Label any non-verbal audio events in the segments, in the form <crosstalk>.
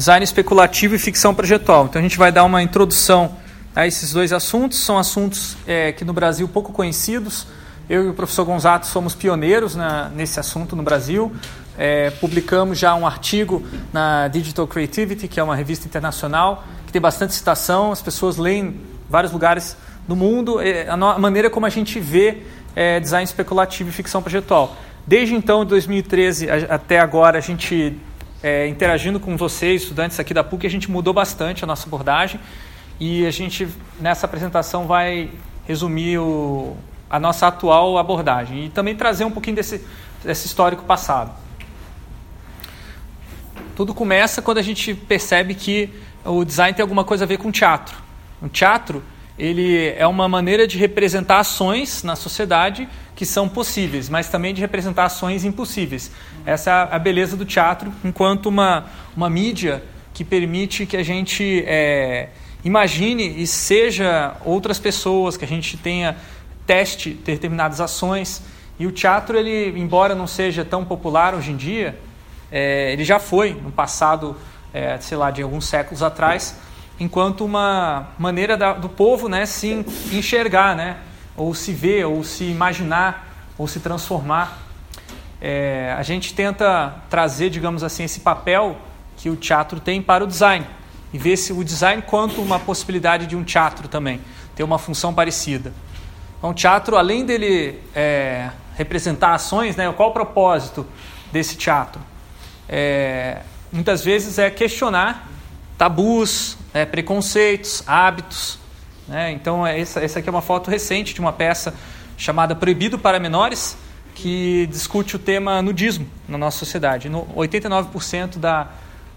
design especulativo e ficção projetual. Então a gente vai dar uma introdução a esses dois assuntos. São assuntos é, que no Brasil pouco conhecidos. Eu e o professor Gonzato somos pioneiros na, nesse assunto no Brasil. É, publicamos já um artigo na Digital Creativity, que é uma revista internacional, que tem bastante citação, as pessoas leem em vários lugares do mundo, é, a, a, maneira como a gente vê é, design especulativo e ficção projetual. Desde então, de 2013 a, até agora, a gente, é, interagindo com vocês, estudantes aqui da PUC, a gente mudou bastante a nossa abordagem e a gente, nessa apresentação, vai resumir o, a nossa atual abordagem e também trazer um pouquinho desse, desse histórico passado. Tudo começa quando a gente percebe que o design tem alguma coisa a ver com teatro. O teatro ele é uma maneira de representar ações na sociedade que são possíveis, mas também de representar ações impossíveis. Essa é a beleza do teatro, enquanto uma, uma mídia que permite que a gente é, imagine e seja outras pessoas, que a gente tenha teste determinadas ações. E o teatro, ele, embora não seja tão popular hoje em dia, é, ele já foi no passado, é, sei lá, de alguns séculos atrás, enquanto uma maneira da, do povo né, se enxergar, né, ou se ver, ou se imaginar, ou se transformar. É, a gente tenta trazer, digamos assim, esse papel que o teatro tem para o design e ver se o design quanto uma possibilidade de um teatro também ter uma função parecida. Então, o teatro, além dele é, representar ações, né, qual o propósito desse teatro? é, muitas vezes é questionar tabus, é, preconceitos, hábitos. Né? Então, é, essa, essa aqui é uma foto recente de uma peça chamada Proibido para Menores, que discute o tema nudismo na nossa sociedade. No 89% da,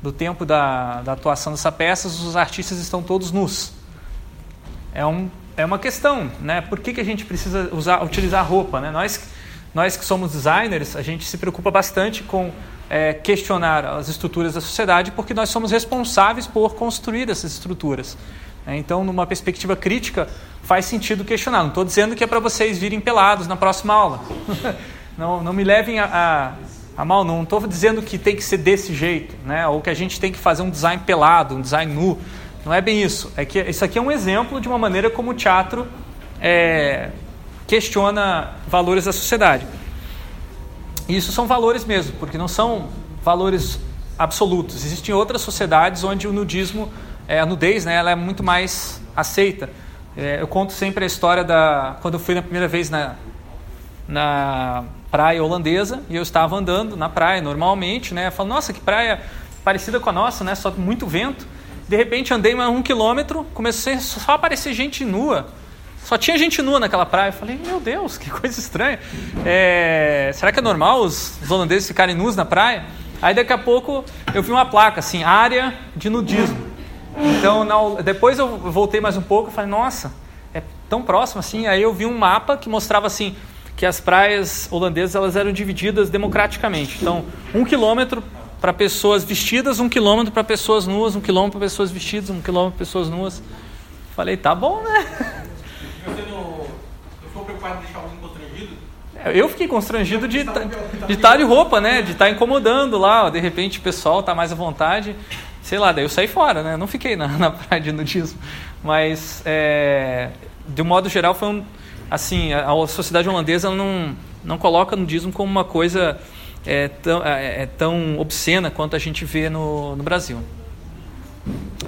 do tempo da, da atuação dessa peça, os artistas estão todos nus. É, um, é uma questão, né? Por que, que a gente precisa usar, utilizar roupa? Né? Nós, nós que somos designers, a gente se preocupa bastante com é, questionar as estruturas da sociedade, porque nós somos responsáveis por construir essas estruturas. É, então, numa perspectiva crítica, faz sentido questionar. Não estou dizendo que é para vocês virem pelados na próxima aula. <laughs> não, não me levem a, a, a mal, não estou dizendo que tem que ser desse jeito, né? ou que a gente tem que fazer um design pelado, um design nu. Não é bem isso. É que isso aqui é um exemplo de uma maneira como o teatro é, questiona valores da sociedade. Isso são valores mesmo, porque não são valores absolutos. Existem outras sociedades onde o nudismo, é, a nudez, né, ela é muito mais aceita. É, eu conto sempre a história da quando eu fui na primeira vez na, na praia holandesa e eu estava andando na praia normalmente, né? Falo, nossa, que praia parecida com a nossa, né? Só muito vento. De repente andei mais um quilômetro, comecei só a aparecer gente nua só tinha gente nua naquela praia. Eu falei, meu Deus, que coisa estranha. É, será que é normal os, os holandeses ficarem nus na praia? Aí daqui a pouco eu vi uma placa assim, área de nudismo. Então na, depois eu voltei mais um pouco e falei, nossa, é tão próximo assim. Aí eu vi um mapa que mostrava assim que as praias holandesas elas eram divididas democraticamente. Então um quilômetro para pessoas vestidas, um quilômetro para pessoas nuas, um quilômetro para pessoas vestidas, um quilômetro para pessoas nuas. Falei, tá bom, né? Deixar alguém constrangido? É, eu fiquei constrangido de tá, de estar de roupa, né? De estar incomodando lá. De repente o pessoal está mais à vontade. Sei lá, daí eu saí fora, né? Não fiquei na, <laughs> na praia de nudismo. Mas, é, de um modo geral, foi um. Assim, a, a sociedade holandesa não, não coloca nudismo como uma coisa é, tão, é, é tão obscena quanto a gente vê no, no Brasil.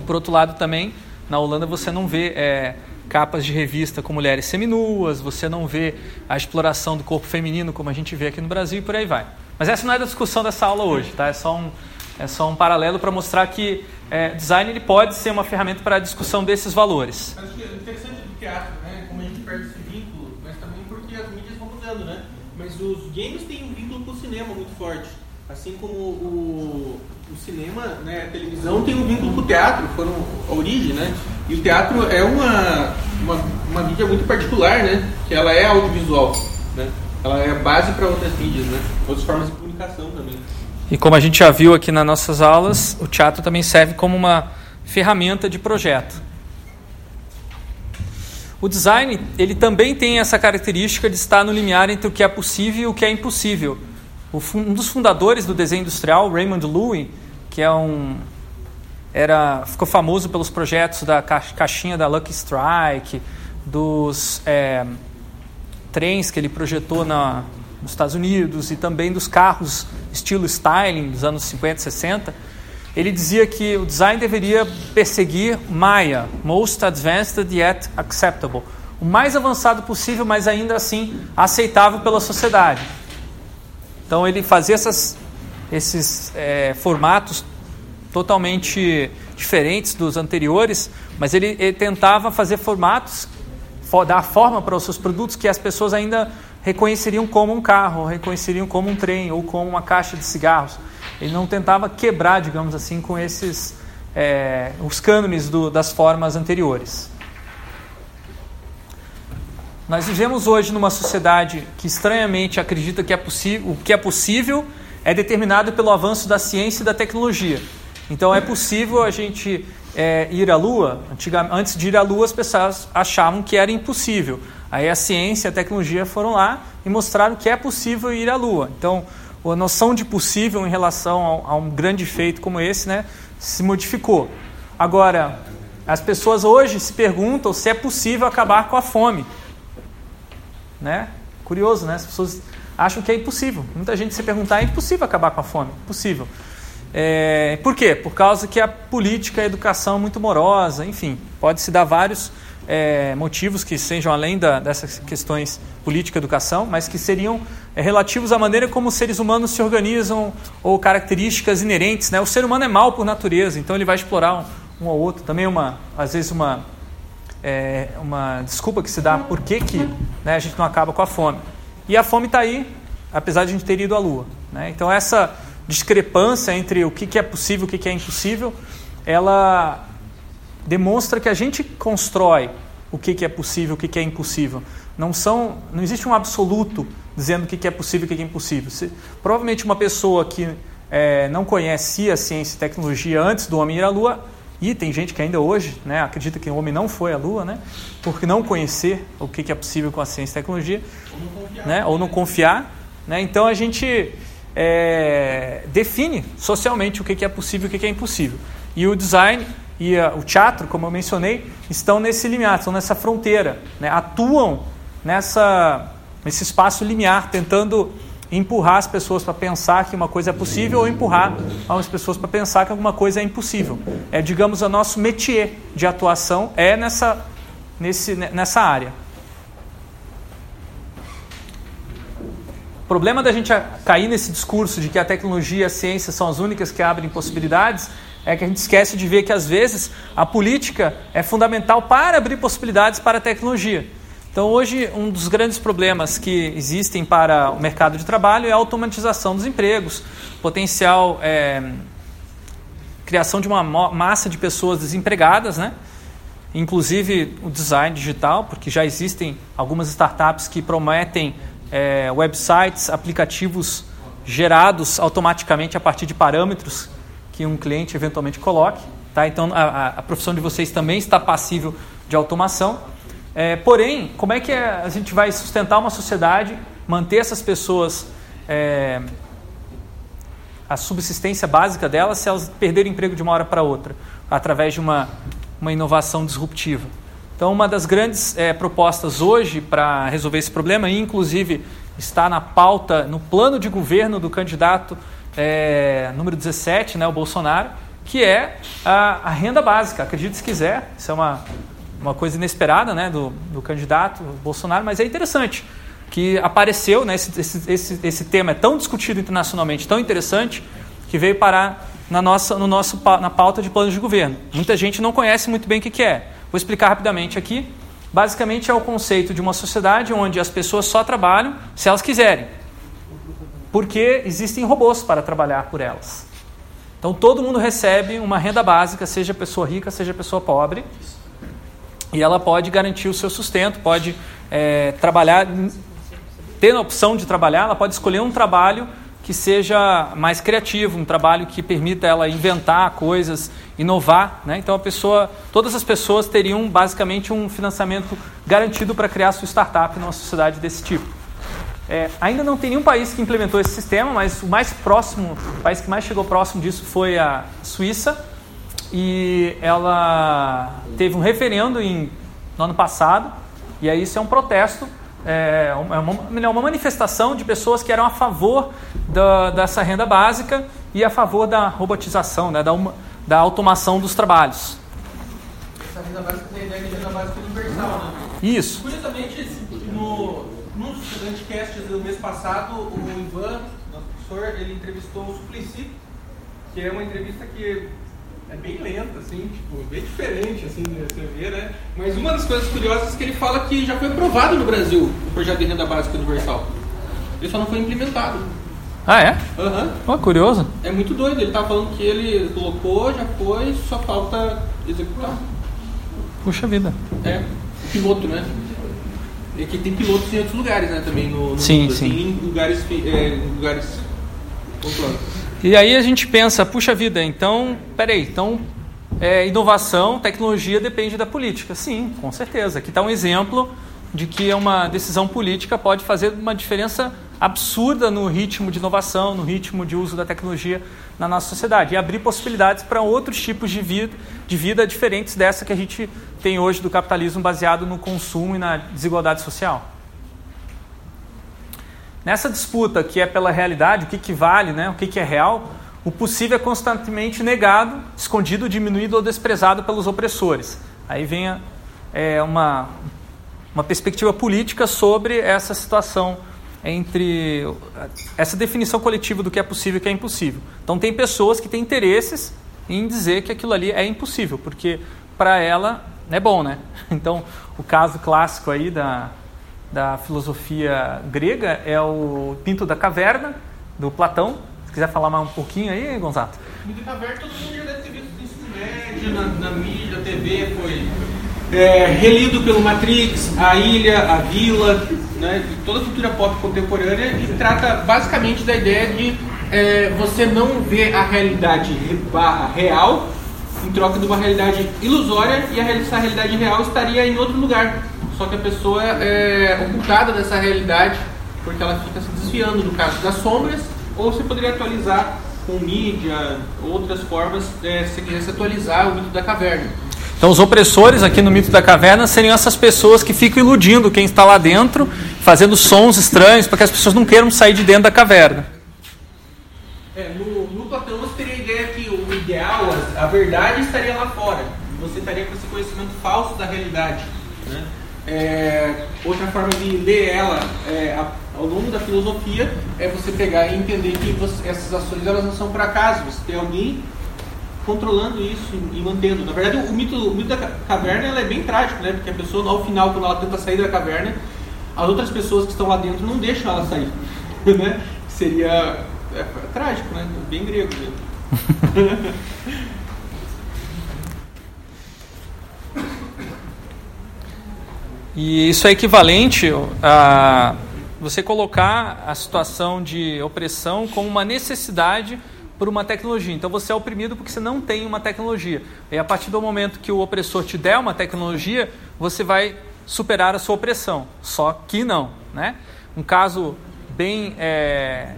Por outro lado, também, na Holanda você não vê é, capas de revista com mulheres seminuas, você não vê a exploração do corpo feminino como a gente vê aqui no Brasil e por aí vai. Mas essa não é a discussão dessa aula hoje, tá? É só um, é só um paralelo para mostrar que é, design ele pode ser uma ferramenta para a discussão desses valores. Acho que é interessante do teatro, né? Como a gente perde esse vínculo, mas também porque as mídias vão mudando, né? Mas os games têm um vínculo com o cinema muito forte. Assim como o, o cinema, né, a televisão tem um vínculo com o teatro, foram a origem, né? E o teatro é uma, uma, uma mídia muito particular, né? Que ela é audiovisual, né? Ela é base para outras mídias, né? Outras formas de comunicação também. E como a gente já viu aqui nas nossas aulas, o teatro também serve como uma ferramenta de projeto. O design, ele também tem essa característica de estar no limiar entre o que é possível e o que é impossível um dos fundadores do desenho industrial, Raymond Loewy, que é um, era, ficou famoso pelos projetos da caixinha da Lucky Strike, dos é, trens que ele projetou na, nos Estados Unidos e também dos carros estilo styling dos anos 50 e 60. Ele dizia que o design deveria perseguir MAIA, Most Advanced Yet Acceptable, o mais avançado possível, mas ainda assim aceitável pela sociedade. Então ele fazia essas, esses é, formatos totalmente diferentes dos anteriores, mas ele, ele tentava fazer formatos, dar forma para os seus produtos que as pessoas ainda reconheceriam como um carro, reconheceriam como um trem ou como uma caixa de cigarros. Ele não tentava quebrar, digamos assim, com esses é, os cânones do, das formas anteriores. Nós vivemos hoje numa sociedade que estranhamente acredita que é o que é possível é determinado pelo avanço da ciência e da tecnologia. Então é possível a gente é, ir à Lua. antes de ir à Lua, as pessoas achavam que era impossível. Aí a ciência e a tecnologia foram lá e mostraram que é possível ir à Lua. Então a noção de possível em relação a, a um grande feito como esse né, se modificou. Agora, as pessoas hoje se perguntam se é possível acabar com a fome. Né? Curioso, né? As pessoas acham que é impossível. Muita gente se perguntar, é impossível acabar com a fome. Impossível. É, por quê? Por causa que a política, a educação é muito morosa, enfim, pode-se dar vários é, motivos que sejam além da, dessas questões política educação, mas que seriam é, relativos à maneira como os seres humanos se organizam ou características inerentes. Né? O ser humano é mal por natureza, então ele vai explorar um, um ou outro. Também uma, às vezes uma, é, uma desculpa que se dá por que, que né, a gente não acaba com a fome. E a fome está aí, apesar de a gente ter ido à Lua. Né? Então essa discrepância entre o que é possível e o que é impossível, ela demonstra que a gente constrói o que é possível e o que é impossível. Não, são, não existe um absoluto dizendo o que é possível e o que é impossível. Se, provavelmente uma pessoa que é, não conhecia ciência e tecnologia antes do homem ir à Lua, e tem gente que ainda hoje né, acredita que o homem não foi à Lua, né, por não conhecer o que é possível com a ciência e tecnologia, ou não confiar. Né, ou não confiar né, então a gente é, define socialmente o que é possível e o que é impossível. E o design e a, o teatro, como eu mencionei, estão nesse limiar, estão nessa fronteira, né? atuam nessa, nesse espaço limiar, tentando empurrar as pessoas para pensar que uma coisa é possível ou empurrar as pessoas para pensar que alguma coisa é impossível. É, digamos, o nosso métier de atuação é nessa, nesse, nessa área. O problema da gente cair nesse discurso de que a tecnologia e a ciência são as únicas que abrem possibilidades é que a gente esquece de ver que, às vezes, a política é fundamental para abrir possibilidades para a tecnologia. Então, hoje, um dos grandes problemas que existem para o mercado de trabalho é a automatização dos empregos, potencial é, criação de uma massa de pessoas desempregadas, né? inclusive o design digital, porque já existem algumas startups que prometem é, websites, aplicativos gerados automaticamente a partir de parâmetros que um cliente eventualmente coloque. Tá? Então, a, a profissão de vocês também está passível de automação. É, porém, como é que a gente vai sustentar uma sociedade, manter essas pessoas, é, a subsistência básica delas, se elas perderem emprego de uma hora para outra, através de uma, uma inovação disruptiva? Então, uma das grandes é, propostas hoje para resolver esse problema, e inclusive está na pauta, no plano de governo do candidato é, número 17, né, o Bolsonaro, que é a, a, renda básica. Acredite se quiser, isso é uma, uma coisa inesperada né, do, do candidato Bolsonaro, mas é interessante que apareceu, né, esse, esse, esse, esse tema é tão discutido internacionalmente, tão interessante, que veio parar na, nossa, no nosso, na pauta de planos de governo. Muita gente não conhece muito bem o que, que é. Vou explicar rapidamente aqui. Basicamente é o conceito de uma sociedade onde as pessoas só trabalham se elas quiserem. Porque existem robôs para trabalhar por elas. Então todo mundo recebe uma renda básica, seja pessoa rica, seja pessoa pobre. E ela pode garantir o seu sustento, pode é, trabalhar, tendo a opção de trabalhar, ela pode escolher um trabalho que seja mais criativo, um trabalho que permita ela inventar coisas, inovar. Né? Então a pessoa, todas as pessoas teriam basicamente um financiamento garantido para criar sua startup numa sociedade desse tipo. É, ainda não tem nenhum país que implementou esse sistema, mas o mais próximo, o país que mais chegou próximo disso foi a Suíça. E ela teve um referendo em, no ano passado, e aí isso é um protesto, é uma, é uma manifestação de pessoas que eram a favor da, dessa renda básica e a favor da robotização, né, da, uma, da automação dos trabalhos. Essa renda básica tem a ideia de renda básica universal, né? Isso. Curiosamente, no, num dos podcasts do mês passado, o Ivan, nosso professor, ele entrevistou o Suplicy, que é uma entrevista que é bem lenta, assim, tipo, bem diferente, assim, você ver, né? Mas uma das coisas curiosas é que ele fala que já foi aprovado no Brasil o projeto de renda básica universal. Ele só não foi implementado. Ah, é? Aham. Oh, curioso. É muito doido. Ele tava falando que ele colocou, já foi, só falta executar. Puxa vida. É, o piloto, né? É que tem pilotos em outros lugares, né? Também no, no Sim, mundo, sim. Tem em lugares, é, lugares controlados. E aí a gente pensa, puxa vida, então, peraí, então é, inovação, tecnologia depende da política. Sim, com certeza. Aqui está um exemplo de que uma decisão política pode fazer uma diferença absurda no ritmo de inovação, no ritmo de uso da tecnologia na nossa sociedade e abrir possibilidades para outros tipos de vida, de vida diferentes dessa que a gente tem hoje do capitalismo baseado no consumo e na desigualdade social. Nessa disputa que é pela realidade, o que, que vale, né, o que, que é real, o possível é constantemente negado, escondido, diminuído ou desprezado pelos opressores. Aí vem a, é, uma, uma perspectiva política sobre essa situação entre essa definição coletiva do que é possível e que é impossível. Então tem pessoas que têm interesses em dizer que aquilo ali é impossível, porque para ela é bom, né? <laughs> Então o caso clássico aí da, da filosofia grega é o Pinto da Caverna do Platão. Se quiser falar mais um pouquinho aí, Gonzato. Pinto da Caverna todo mundo já deve ter visto no médio, na, na mídia, TV, foi é, relido pelo Matrix, A Ilha, A Vila, né, toda a cultura pop contemporânea e trata basicamente da ideia de é, você não ver a realidade real em troca de uma realidade ilusória e essa realidade real estaria em outro lugar. Só que a pessoa é ocultada dessa realidade porque ela fica se desviando no caso das sombras ou você poderia atualizar com mídia, outras formas, é, se quisesse atualizar o mito da caverna. Então, os opressores aqui no mito da caverna seriam essas pessoas que ficam iludindo quem está lá dentro, fazendo sons estranhos para que as pessoas não queiram sair de dentro da caverna. É, no, a, verdade estaria lá fora. Você estaria com esse conhecimento falso da realidade. Né? É, outra forma de ler ela é, ao longo da filosofia é você pegar e entender que você, essas ações elas não são por acaso. Você tem alguém controlando isso e mantendo. Na verdade, o mito, o mito da caverna é bem trágico, né? Porque a pessoa, ao final, quando ela tenta sair da caverna, as outras pessoas que estão lá dentro não deixam ela sair. <laughs> Né? Seria é, é trágico, né? Bem grego mesmo. <laughs> E isso é equivalente a você colocar a situação de opressão como uma necessidade por uma tecnologia. Então você é oprimido porque você não tem uma tecnologia. E a partir do momento que o opressor te der uma tecnologia, você vai superar a sua opressão. Só que não. Né? Um caso bem é,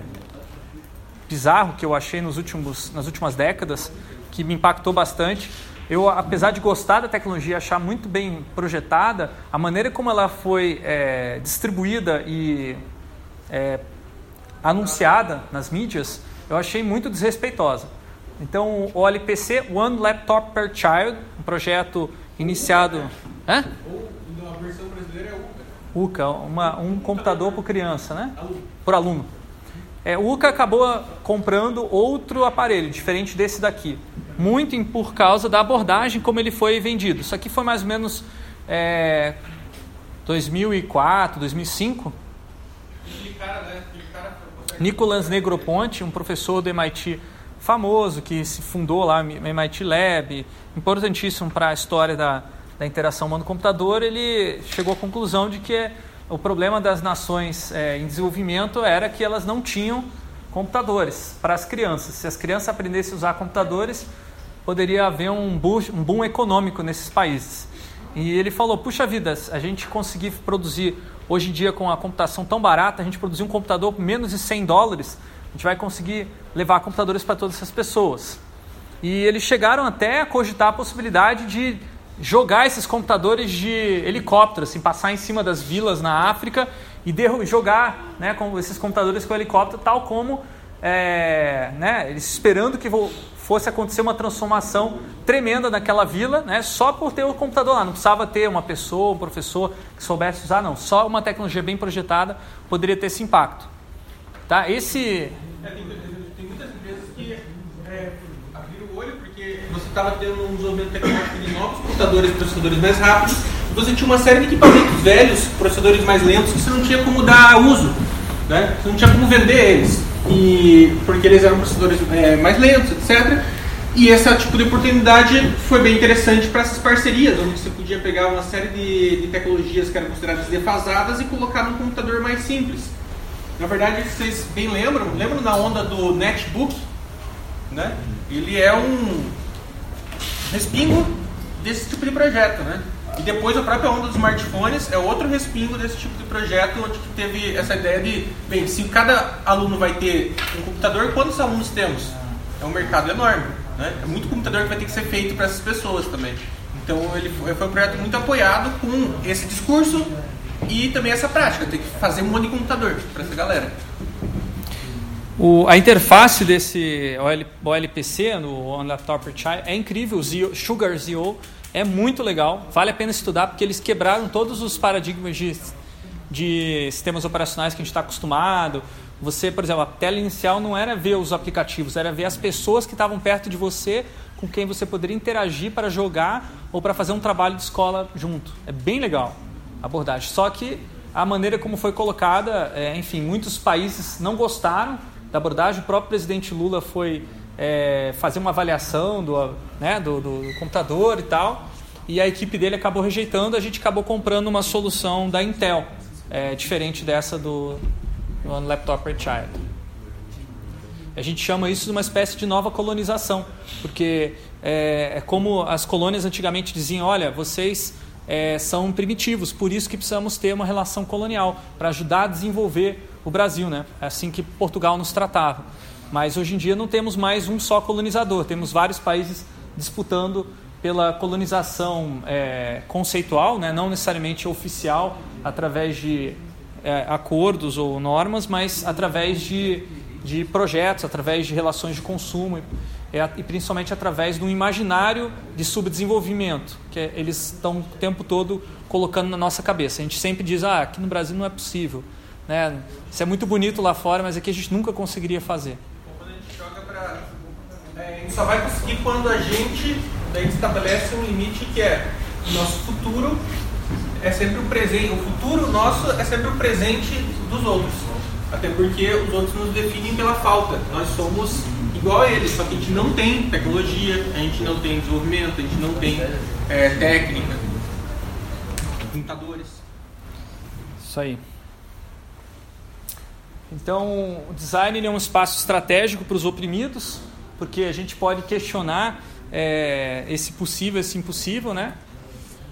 bizarro que eu achei nos últimos, nas últimas décadas, que me impactou bastante. Eu, apesar de gostar da tecnologia, achar muito bem projetada, a maneira como ela foi é, distribuída e é, anunciada nas mídias eu achei muito desrespeitosa. Então, o LPC, One Laptop Per Child, um projeto iniciado... Hã? Ou, a versão brasileira é UCA. UCA, uma, um computador por criança, né? Por aluno. É, o UCA acabou comprando outro aparelho, diferente desse daqui. Muito em, por causa da abordagem como ele foi vendido. Isso aqui foi mais ou menos é, 2004, 2005. Aquele cara, né? Nicolas Negroponte, um professor do MIT famoso, que se fundou lá no MIT Lab, importantíssimo para a história da, da interação humano-computador, ele chegou à conclusão de que o problema das nações é, em desenvolvimento era que elas não tinham computadores para as crianças. Se as crianças aprendessem a usar computadores, poderia haver um boom, um boom econômico nesses países. E ele falou: puxa vida, a gente conseguir produzir Hoje em dia, com a computação tão barata, a gente produzir um computador por menos de 100 dólares, a gente vai conseguir levar computadores para todas essas pessoas. E eles chegaram até a cogitar a possibilidade de jogar esses computadores de helicóptero, assim, passar em cima das vilas na África e jogar né, com esses computadores com helicóptero, tal como é, né, eles esperando que fosse acontecer uma transformação tremenda naquela vila, né, só por ter o computador lá. Não precisava ter uma pessoa, um professor que soubesse usar, não. Só uma tecnologia bem projetada poderia ter esse impacto. Tá? Esse é, tem, tem, muitas empresas que é, abriram o olho porque você estava tendo um desenvolvimento tecnológico de novos computadores, processadores mais rápidos, e você tinha uma série de equipamentos velhos, processadores mais lentos, que você não tinha como dar uso, né? você não tinha como vender eles, e, porque eles eram processadores é, mais lentos, etc. E esse tipo de oportunidade foi bem interessante para essas parcerias, onde você podia pegar uma série de, de tecnologias que eram consideradas defasadas e colocar num computador mais simples. Na verdade, vocês bem lembram, lembram da onda do netbook? Né? Ele é um respingo desse tipo de projeto, né? E depois a própria onda dos smartphones é outro respingo desse tipo de projeto, onde teve essa ideia de, bem, se cada aluno vai ter um computador, quantos alunos temos? É um mercado enorme, né? É muito computador que vai ter que ser feito para essas pessoas também. Então ele foi, foi um projeto muito apoiado com esse discurso e também essa prática, tem que fazer um monte de computador para essa galera. O, a interface desse OL, OLPC no On Laptop Child é incrível, o Sugar Zio é muito legal, vale a pena estudar porque eles quebraram todos os paradigmas de, de sistemas operacionais que a gente está acostumado. Você, por exemplo, a tela inicial não era ver os aplicativos, era ver as pessoas que estavam perto de você, com quem você poderia interagir para jogar ou para fazer um trabalho de escola junto. É bem legal abordagem. Só que a maneira como foi colocada, é, enfim, muitos países não gostaram da abordagem. O próprio presidente Lula foi é, fazer uma avaliação do, né, do, do, do, computador e tal, e a equipe dele acabou rejeitando. A gente acabou comprando uma solução da Intel, é, diferente dessa do, do Laptop per Child. A gente chama isso de uma espécie de nova colonização, porque é, é como as colônias antigamente diziam: olha, vocês é, são primitivos, por isso que precisamos ter uma relação colonial para ajudar a desenvolver o Brasil, né? É assim que Portugal nos tratava. Mas hoje em dia não temos mais um só colonizador, temos vários países disputando pela colonização é, conceitual, né? não necessariamente oficial, através de é, acordos ou normas, mas através de, de projetos, através de relações de consumo é, e principalmente através do imaginário de subdesenvolvimento que eles estão o tempo todo colocando na nossa cabeça. A gente sempre diz, ah, aqui no Brasil não é possível. Né? Isso é muito bonito lá fora, mas aqui a gente nunca conseguiria fazer. Quando a gente joga para... É, a gente só vai conseguir quando a gente, a gente estabelece um limite que é o nosso futuro é sempre o presente, o futuro nosso é sempre o presente dos outros. Até porque os outros nos definem pela falta. Nós somos igual a eles, só que a gente não tem tecnologia, a gente não tem desenvolvimento, a gente não tem é, técnica, computadores. Isso aí. Então, o design é um espaço estratégico para os oprimidos, porque a gente pode questionar é, esse possível, esse impossível, né?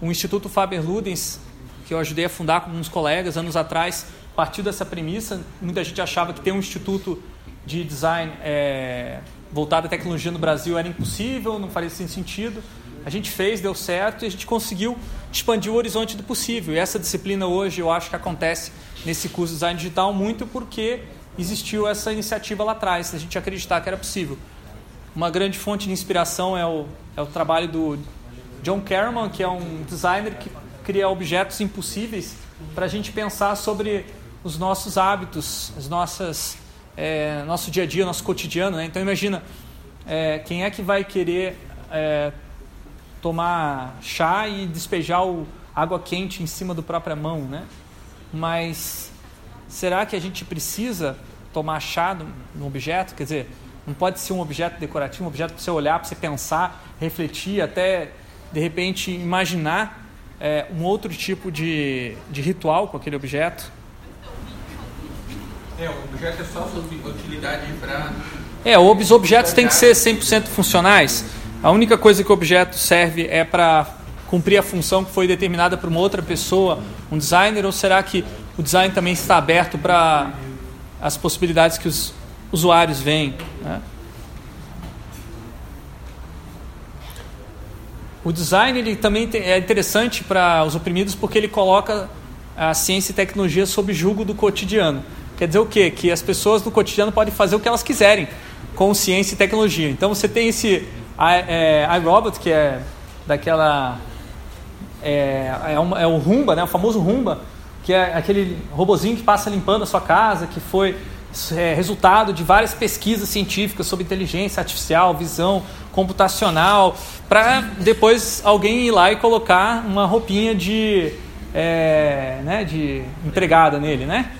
O Instituto Faber-Ludens, que eu ajudei a fundar com uns colegas anos atrás, partiu dessa premissa. Muita gente achava que ter um instituto de design é, voltado à tecnologia no Brasil era impossível, não faria sentido. A gente fez, deu certo e a gente conseguiu expandir o horizonte do possível. E essa disciplina hoje eu acho que acontece nesse curso de design digital muito porque existiu essa iniciativa lá atrás, a gente acreditar que era possível. Uma grande fonte de inspiração é o, é o trabalho do John Kerman, que é um designer que cria objetos impossíveis para a gente pensar sobre os nossos hábitos, as nossas é, nosso dia a dia, nosso cotidiano. Né? Então imagina, é, quem é que vai querer é, tomar chá e despejar o água quente em cima do própria mão, né? Mas será que a gente precisa tomar chá no, no objeto? Quer dizer, não pode ser um objeto decorativo, um objeto para você olhar, para você pensar, refletir, até de repente imaginar é, um outro tipo de, de ritual com aquele objeto. É, o objeto é só sua utilidade para. É, os objetos têm que ser 100% funcionais. A única coisa que o objeto serve é para cumprir a função que foi determinada por uma outra pessoa, um designer, ou será que o design também está aberto para as possibilidades que os usuários veem? Né? o design ele também é interessante para os oprimidos porque ele coloca a ciência e tecnologia sob julgo do cotidiano. Quer dizer o quê? Que as pessoas no cotidiano podem fazer o que elas quiserem com ciência e tecnologia. Então você tem esse é, iRobot, que é daquela. É, é, é o Rumba, né? o famoso Rumba, que é aquele robozinho que passa limpando a sua casa, que foi é, resultado de várias pesquisas científicas sobre inteligência artificial, visão computacional, para depois alguém ir lá e colocar uma roupinha de, é, né, de empregada nele, né?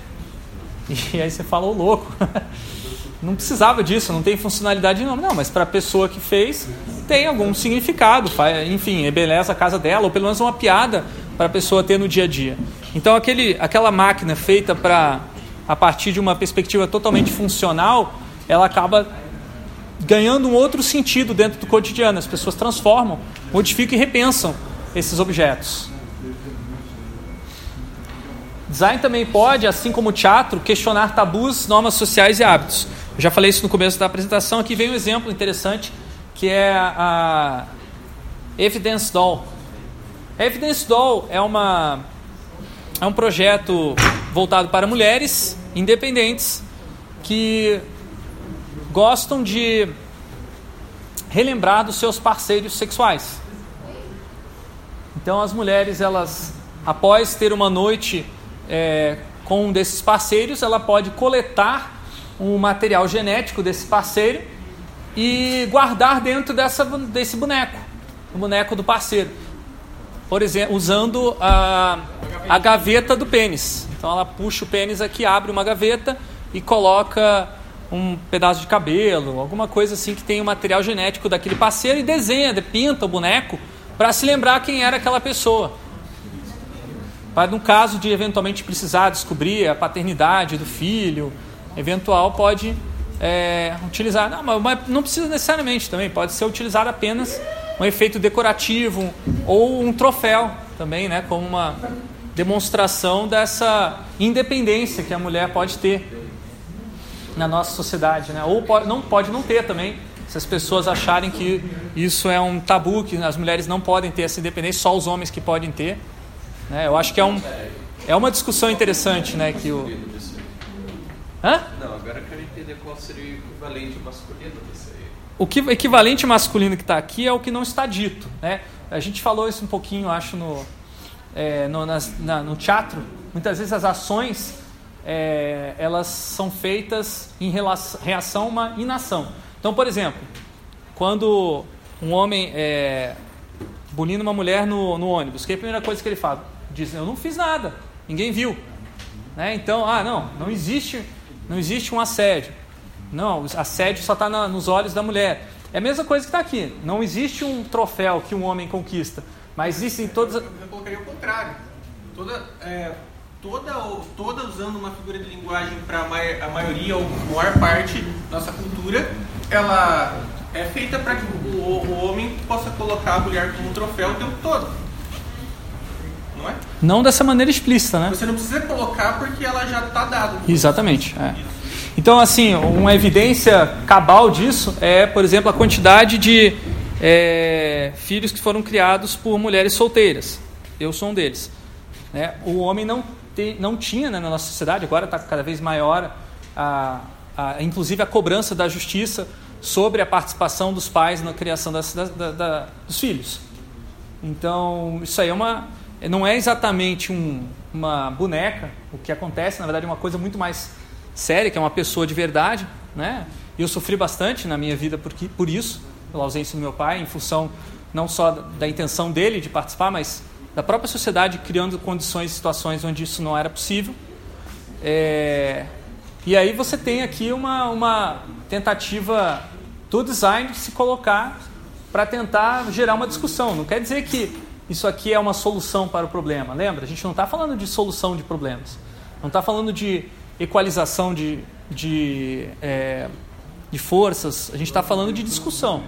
E aí você fala, ô louco, <laughs> não precisava disso, não tem funcionalidade não. Não, mas para a pessoa que fez, tem algum significado, enfim, beleza a casa dela, ou pelo menos uma piada para a pessoa ter no dia a dia. Então aquele, aquela máquina feita para a partir de uma perspectiva totalmente funcional, ela acaba ganhando um outro sentido dentro do cotidiano. As pessoas transformam, modificam e repensam esses objetos. Design também pode, assim como teatro, questionar tabus, normas sociais e hábitos. Eu já falei isso no começo da apresentação. Aqui vem um exemplo interessante que é a Evidence Doll. A Evidence Doll é, uma, é um projeto voltado para mulheres independentes que gostam de relembrar dos seus parceiros sexuais. Então as mulheres, elas, após ter uma noite é, com um desses parceiros, ela pode coletar um material genético desse parceiro e guardar dentro dessa, desse boneco, o boneco do parceiro. Por exemplo, usando a, a gaveta do pênis. Então ela puxa o pênis aqui, abre uma gaveta e coloca um pedaço de cabelo, alguma coisa assim que tem o material genético daquele parceiro e desenha, pinta o boneco para se lembrar quem era aquela pessoa. Para no caso de eventualmente precisar descobrir a paternidade do filho, eventual pode é, utilizar. Não, mas não precisa necessariamente também, pode ser utilizado apenas um efeito decorativo ou um troféu também, né, como uma demonstração dessa independência que a mulher pode ter na nossa sociedade, né? Ou pode, não pode não ter também, se as pessoas acharem que isso é um tabu, que as mulheres não podem ter essa independência, só os homens que podem ter. Né? Eu acho que é, um, é uma discussão interessante, né? Que o... Hã? Não, agora eu quero entender qual seria o equivalente masculino disso aí. O que, equivalente masculino que está aqui é o que não está dito, né? A gente falou isso um pouquinho, acho, no, é, no, nas, na, no teatro. Muitas vezes as ações é, elas são feitas em relação, reação a uma inação. Então, por exemplo, quando um homem é, bulina uma mulher no, no ônibus, que é a primeira coisa que ele fala? diz, eu não fiz nada, ninguém viu. Né? Então, ah, não, não existe, não existe um assédio. Não, assédio só está nos olhos da mulher. É a mesma coisa que está aqui. Não existe um troféu que um homem conquista, mas existem todas. Eu, eu colocaria o contrário. Toda, é, toda, toda usando uma figura de linguagem para a maioria ou maior parte da nossa cultura, ela é feita para que o, o, homem possa colocar a mulher como um troféu o tempo todo não é? Não dessa maneira explícita, né? Você não precisa colocar porque ela já está dada. Exatamente. É. Então, assim, uma evidência cabal disso é, por exemplo, a quantidade de é, filhos que foram criados por mulheres solteiras. Eu sou um deles. Né? O homem não, tem, não tinha né, na nossa sociedade, agora está cada vez maior, a, a, inclusive a cobrança da justiça sobre a participação dos pais na criação das, da, da, da, dos filhos. Então, isso aí é uma, não é exatamente um, uma boneca, o que acontece, na verdade, é uma coisa muito mais séria, que é uma pessoa de verdade. Né? E eu sofri bastante na minha vida por, por isso, pela ausência do meu pai, em função não só da intenção dele de participar, mas da própria sociedade criando condições e situações onde isso não era possível. É... E aí você tem aqui uma, uma tentativa do design de se colocar para tentar gerar uma discussão. Não quer dizer que isso aqui é uma solução para o problema. Lembra? A gente não está falando de solução de problemas. Não está falando de equalização de, de, é, de forças. A gente está falando de discussão.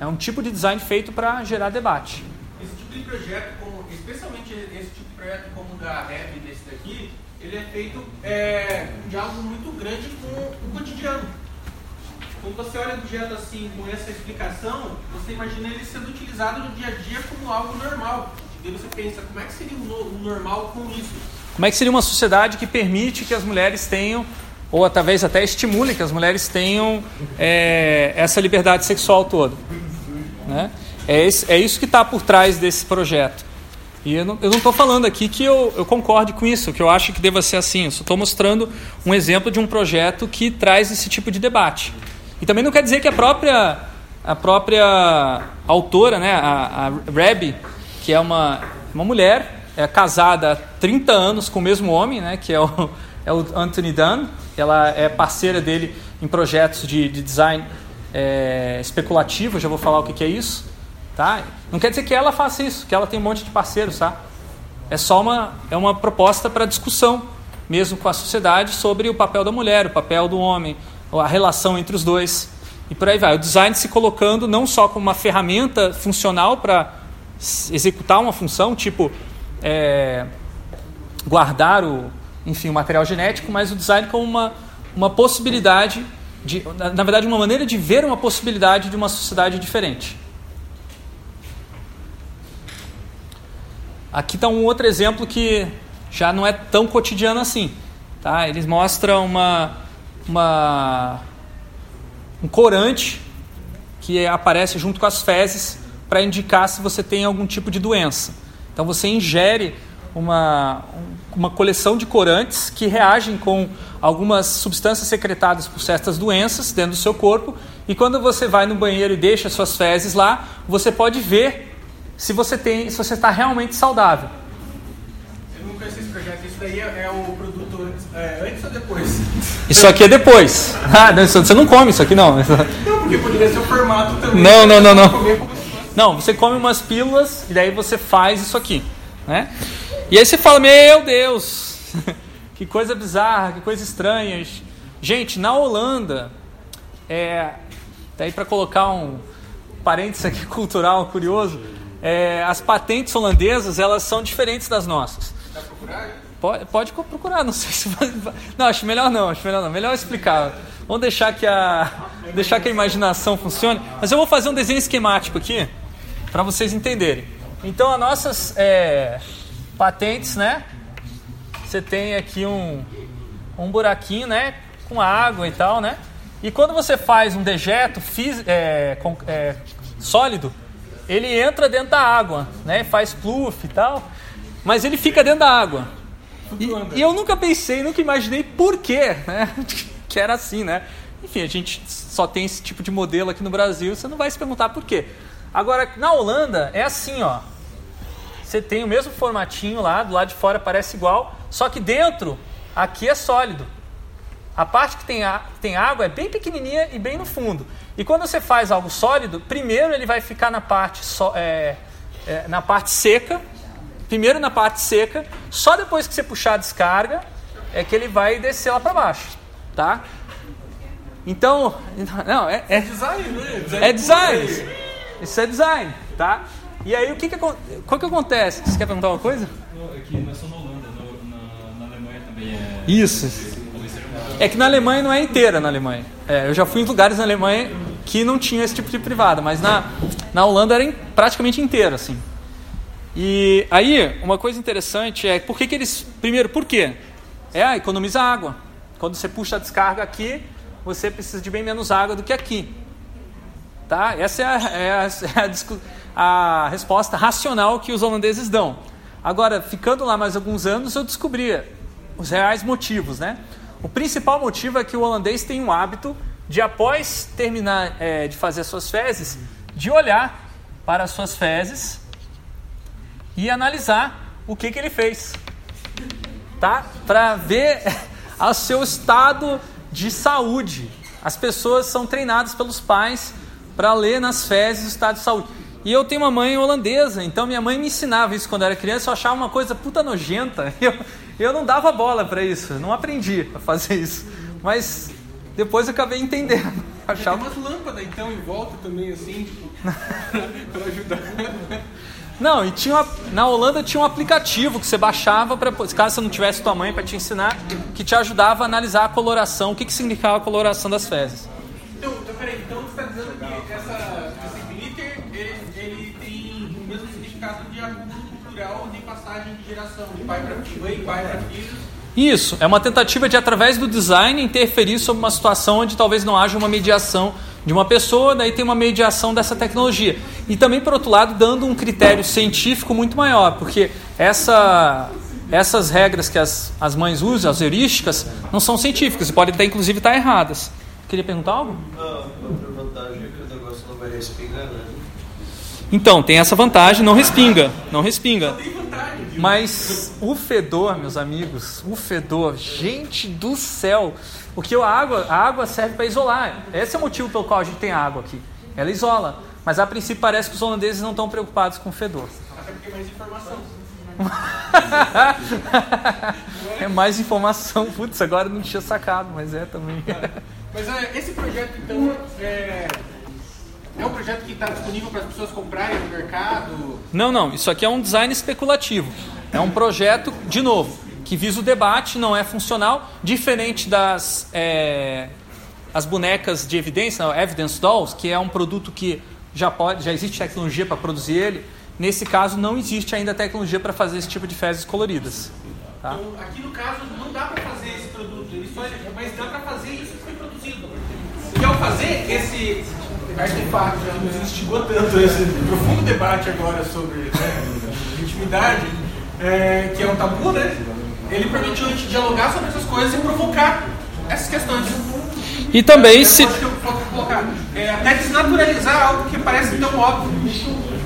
É um tipo de design feito para gerar debate. Esse tipo de projeto, como, especialmente esse tipo de projeto como o da Rap desse daqui, ele é feito é, um diálogo muito grande com o cotidiano. Quando você olha o objeto assim, com essa explicação, você imagina ele sendo utilizado no dia a dia como algo normal. E você pensa, como é que seria o normal com isso? Como é que seria uma sociedade que permite que as mulheres tenham, ou talvez até estimule que as mulheres tenham é, essa liberdade sexual toda? Né? É, é isso que está por trás desse projeto. E eu não estou falando aqui que eu, eu concorde com isso, que eu acho que deva ser assim. Eu só estou mostrando um exemplo de um projeto que traz esse tipo de debate. E também não quer dizer que a própria, a própria autora, né, a, a que é uma, uma mulher, é casada há 30 anos com o mesmo homem, né, que é o, <laughs> é o Anthony Dunn, ela é parceira dele em projetos de, de design é, especulativo, já vou falar o que, que é isso. Tá? Não quer dizer que ela faça isso, que ela tem um monte de parceiros, tá? É só uma, é uma proposta para discussão, mesmo com a sociedade, sobre o papel da mulher, o papel do homem, a relação entre os dois. E por aí vai. O design se colocando não só como uma ferramenta funcional para executar uma função, tipo é, guardar o, enfim, o material genético, mas o design como uma, uma possibilidade, de, na, na verdade, uma maneira de ver uma possibilidade de uma sociedade diferente. Aqui está um outro exemplo que já não é tão cotidiano assim. Tá? Eles mostram uma, uma, um corante que aparece junto com as fezes para indicar se você tem algum tipo de doença. Então você ingere uma, uma coleção de corantes que reagem com algumas substâncias secretadas por certas doenças dentro do seu corpo. E quando você vai no banheiro e deixa suas fezes lá, você pode ver se você tem, se você está realmente saudável. Eu não conheço esse projeto. Isso daí é, é o produto é, antes ou depois? Isso aqui é depois. <laughs> Ah, você não come isso aqui não. Não, porque poderia ser o formato também. Não, não, não, não. Não, você come umas pílulas e daí você faz isso aqui, né? E aí você fala, meu Deus, <laughs> que coisa bizarra, que coisa estranha. Gente, na Holanda, é, daí tá para colocar um parênteses aqui <laughs> cultural curioso, é, as patentes holandesas elas são diferentes das nossas. Pode, pode procurar, não sei se vai, não acho melhor não, acho melhor não, melhor explicar. Vamos deixar que a deixar que a imaginação funcione. Mas eu vou fazer um desenho esquemático aqui para vocês entenderem. Então as nossas é, patentes, né? Você tem aqui um um buraquinho, né? Com água e tal, né? E quando você faz um dejeto fis, é, com, é, sólido, ele entra dentro da água, né? Faz pluff e tal, mas ele fica dentro da água. E, e, eu nunca pensei, nunca imaginei por quê, né? <laughs> que era assim, né? Enfim, a gente só tem esse tipo de modelo aqui no Brasil, você não vai se perguntar por quê. Agora, na Holanda é assim, ó. Você tem o mesmo formatinho lá, do lado de fora parece igual, só que dentro, aqui é sólido. A parte que tem, a, tem água é bem pequenininha e bem no fundo. E quando você faz algo sólido, primeiro ele vai ficar na parte, so, é, é, na parte seca, primeiro na parte seca, só depois que você puxar a descarga é que ele vai descer lá para baixo, tá? Então, <laughs> não, é, é, design, né? É design. Isso é design, tá? E aí o que que, qual que acontece? Você quer perguntar uma coisa? Não, é que não é só na Holanda, no, na, na Alemanha também é. Isso. É que na Alemanha não é inteira na Alemanha. É, eu já fui em lugares na Alemanha que não tinha esse tipo de privada, mas na, na Holanda era praticamente inteira, assim. E aí, uma coisa interessante é por que, que eles. Primeiro, por quê? É, ah, economiza água. Quando você puxa a descarga aqui, você precisa de bem menos água do que aqui. Tá? Essa é a, é a, <laughs> é a, a resposta racional que os holandeses dão. Agora, ficando lá mais alguns anos, eu descobri os reais motivos, né? O principal motivo é que o holandês tem um hábito de, após terminar é, de fazer as suas fezes, de olhar para as suas fezes e analisar o que, que ele fez. Tá? Para ver <laughs> o seu estado de saúde. As pessoas são treinadas pelos pais para ler nas fezes o estado de saúde. E eu tenho uma mãe holandesa, então minha mãe me ensinava isso quando eu era criança, eu achava uma coisa puta nojenta. <laughs> Eu, eu não dava bola para isso, não aprendi a fazer isso. Mas depois eu acabei entendendo. <laughs> Achava... Tem umas lâmpadas então em volta também, assim, tipo, para ajudar. Não, e tinha uma, na Holanda tinha um aplicativo que você baixava para caso você não tivesse tua mãe para te ensinar, que te ajudava a analisar a coloração, o que, que significava a coloração das fezes. Então, então peraí, então você está dizendo que essa, esse glitter ele, ele tem o mesmo significado de agudo cultural de passagem de geração, de pai para filho, pai para filhos. Isso, é uma tentativa de, através do design, interferir sobre uma situação onde talvez não haja uma mediação de uma pessoa, daí tem uma mediação dessa tecnologia. E também, por outro lado, dando um critério científico muito maior, porque essa, essas regras que as, as mães usam, as heurísticas, não são científicas e podem até, inclusive, estar erradas. Queria perguntar algo? Não, outra vantagem é que o negócio não vai respingar, né? Então, tem essa vantagem, não respinga, não respinga. Mas o fedor, meus amigos, o fedor, gente do céu, porque a água, a água serve para isolar. Esse é o motivo pelo qual a gente tem água aqui. Ela isola. Mas a princípio parece que os holandeses não estão preocupados com o fedor. Até porque é mais informação. <laughs> é mais informação. Putz, agora não tinha sacado, mas é também. <laughs> Mas é, esse projeto, então, é, é um projeto que está disponível para as pessoas comprarem no mercado? Não, não. Isso aqui é um design especulativo. É um projeto, de novo, que visa o debate, não é funcional, diferente das é, as bonecas de evidência, evidence dolls, que é um produto que já pode, já existe tecnologia para produzir ele. Nesse caso, não existe ainda tecnologia para fazer esse tipo de fezes coloridas. Tá? Então, aqui no caso, não dá para fazer esse produto, só, mas dá para fazer isso que foi produzido. E ao fazer esse artefato que nos instigou tanto esse profundo debate agora sobre né, intimidade, é, que é um tabu, né? Ele permitiu a gente dialogar sobre essas coisas e provocar essas questões. E também é, se. Colocar, é, até desnaturalizar algo que parece tão óbvio.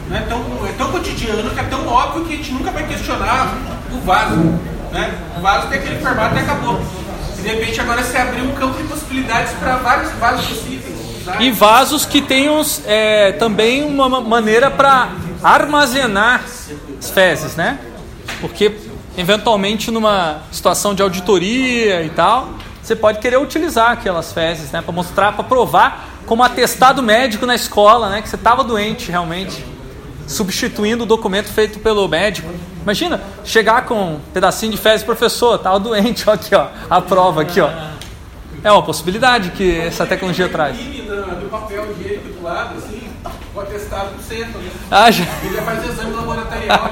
Né? Tão, é tão cotidiano que é tão óbvio que a gente nunca vai questionar o vaso. Né? O vaso tem aquele formato e acabou. E de repente agora você abriu um campo de possibilidades para vários vasos possíveis. E vasos que tenham é, também uma maneira para armazenar as fezes, né? Porque eventualmente numa situação de auditoria e tal, você pode querer utilizar aquelas fezes, né, para mostrar, para provar como atestado médico na escola, né, que você estava doente realmente, substituindo o documento feito pelo médico. Imagina chegar com um pedacinho de fezes, professor, estava doente, <laughs> ó, aqui, ó, a prova aqui, ó. É uma possibilidade que essa tecnologia traz. Do papel higiênico do lado, assim, o atestado do centro, né? Ah, já. Ele já faz exame laboratorial.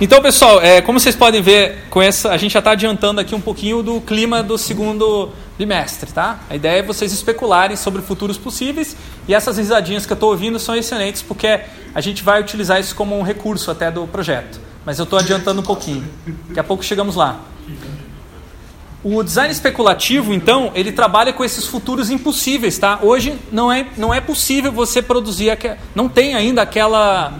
Então, pessoal, é, como vocês podem ver, com essa, a gente já está adiantando aqui um pouquinho do clima do segundo bimestre, tá? A ideia é vocês especularem sobre futuros possíveis e essas risadinhas que eu estou ouvindo são excelentes porque a gente vai utilizar isso como um recurso até do projeto. Mas eu estou adiantando um pouquinho. Daqui a pouco chegamos lá. O design especulativo, então, ele trabalha com esses futuros impossíveis, tá? Hoje não é, não é possível você produzir, não tem ainda aquela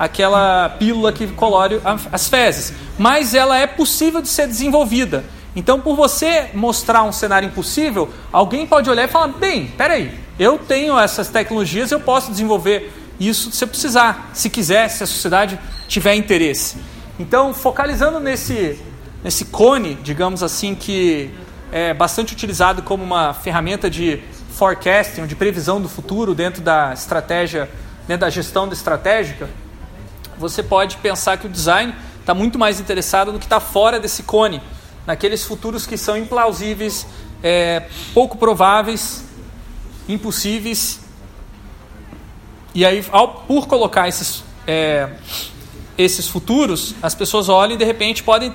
aquela pílula que colore as fezes, mas ela é possível de ser desenvolvida. Então, por você mostrar um cenário impossível, alguém pode olhar e falar: bem, peraí, eu tenho essas tecnologias, eu posso desenvolver isso se precisar, se quiser, se a sociedade tiver interesse. Então, focalizando nesse, nesse cone, digamos assim, que é bastante utilizado como uma ferramenta de forecasting, de previsão do futuro dentro da estratégia, dentro da gestão estratégica, você pode pensar que o design está muito mais interessado no que está fora desse cone, naqueles futuros que são implausíveis, é, pouco prováveis, impossíveis. E aí, ao, por colocar esses, é, esses futuros, as pessoas olham e de repente podem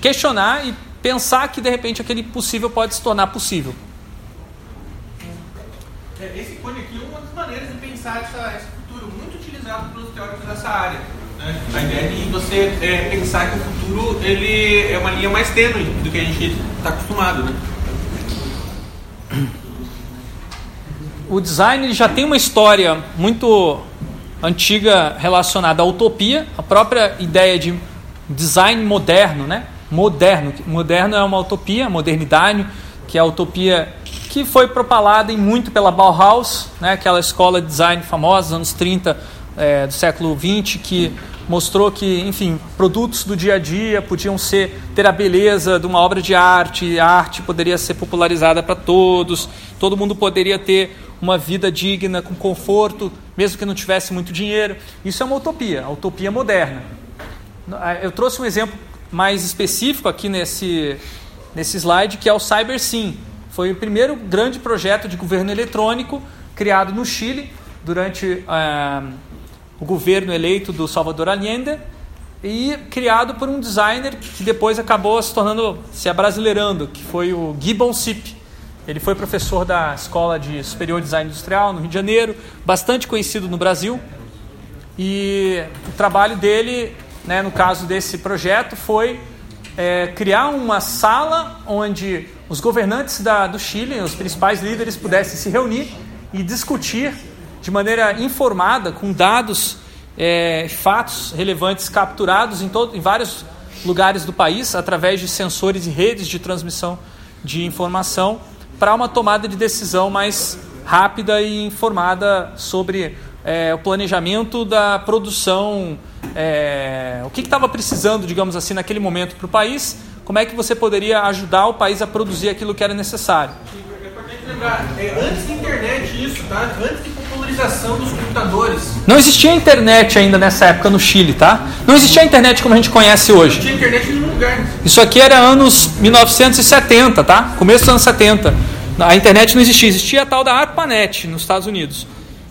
questionar e pensar que de repente aquele possível pode se tornar possível. É, esse cone aqui é uma das maneiras de pensar essa, esse futuro muito utilizado pelos teóricos dessa área. Né? A ideia de você é, pensar que o futuro ele é uma linha mais tênue do que a gente está acostumado. Né? O design já tem uma história muito antiga relacionada à utopia, a própria ideia de design moderno, né? Moderno, moderno é uma utopia, modernidade, que é a utopia que foi propalada em muito pela Bauhaus, né? Aquela escola de design famosa, anos 30 é, do século 20, que mostrou que, enfim, produtos do dia a dia podiam ser ter a beleza de uma obra de arte, a arte poderia ser popularizada para todos, todo mundo poderia ter uma vida digna, com conforto, mesmo que não tivesse muito dinheiro. Isso é uma utopia, a utopia moderna. Eu trouxe um exemplo mais específico aqui nesse, nesse slide, que é o CyberSim. Foi o primeiro grande projeto de governo eletrônico criado no Chile durante. Ah, o governo eleito do Salvador Allende e criado por um designer que depois acabou se tornando, se abrasileirando, que foi o Gibbon Sip. Ele foi professor da Escola de Superior Design Industrial no Rio de Janeiro, bastante conhecido no Brasil. E o trabalho dele, né, no caso desse projeto, foi é, criar uma sala onde os governantes da, do Chile, os principais líderes, pudessem se reunir e discutir de maneira informada, com dados, é, fatos relevantes capturados em, todo, em vários lugares do país, através de sensores e redes de transmissão de informação, para uma tomada de decisão mais rápida e informada sobre é, o planejamento da produção, é, o que estava precisando, digamos assim, naquele momento para o país, como é que você poderia ajudar o país a produzir aquilo que era necessário. É importante lembrar, é, antes da internet isso, tá? Antes de dos computadores. Não existia internet ainda nessa época no Chile, tá? Não existia internet como a gente conhece hoje. Não tinha internet em nenhum lugar. Isso aqui era anos 1970, tá? Começo dos anos 70. A internet não existia, existia a tal da ARPANET nos Estados Unidos.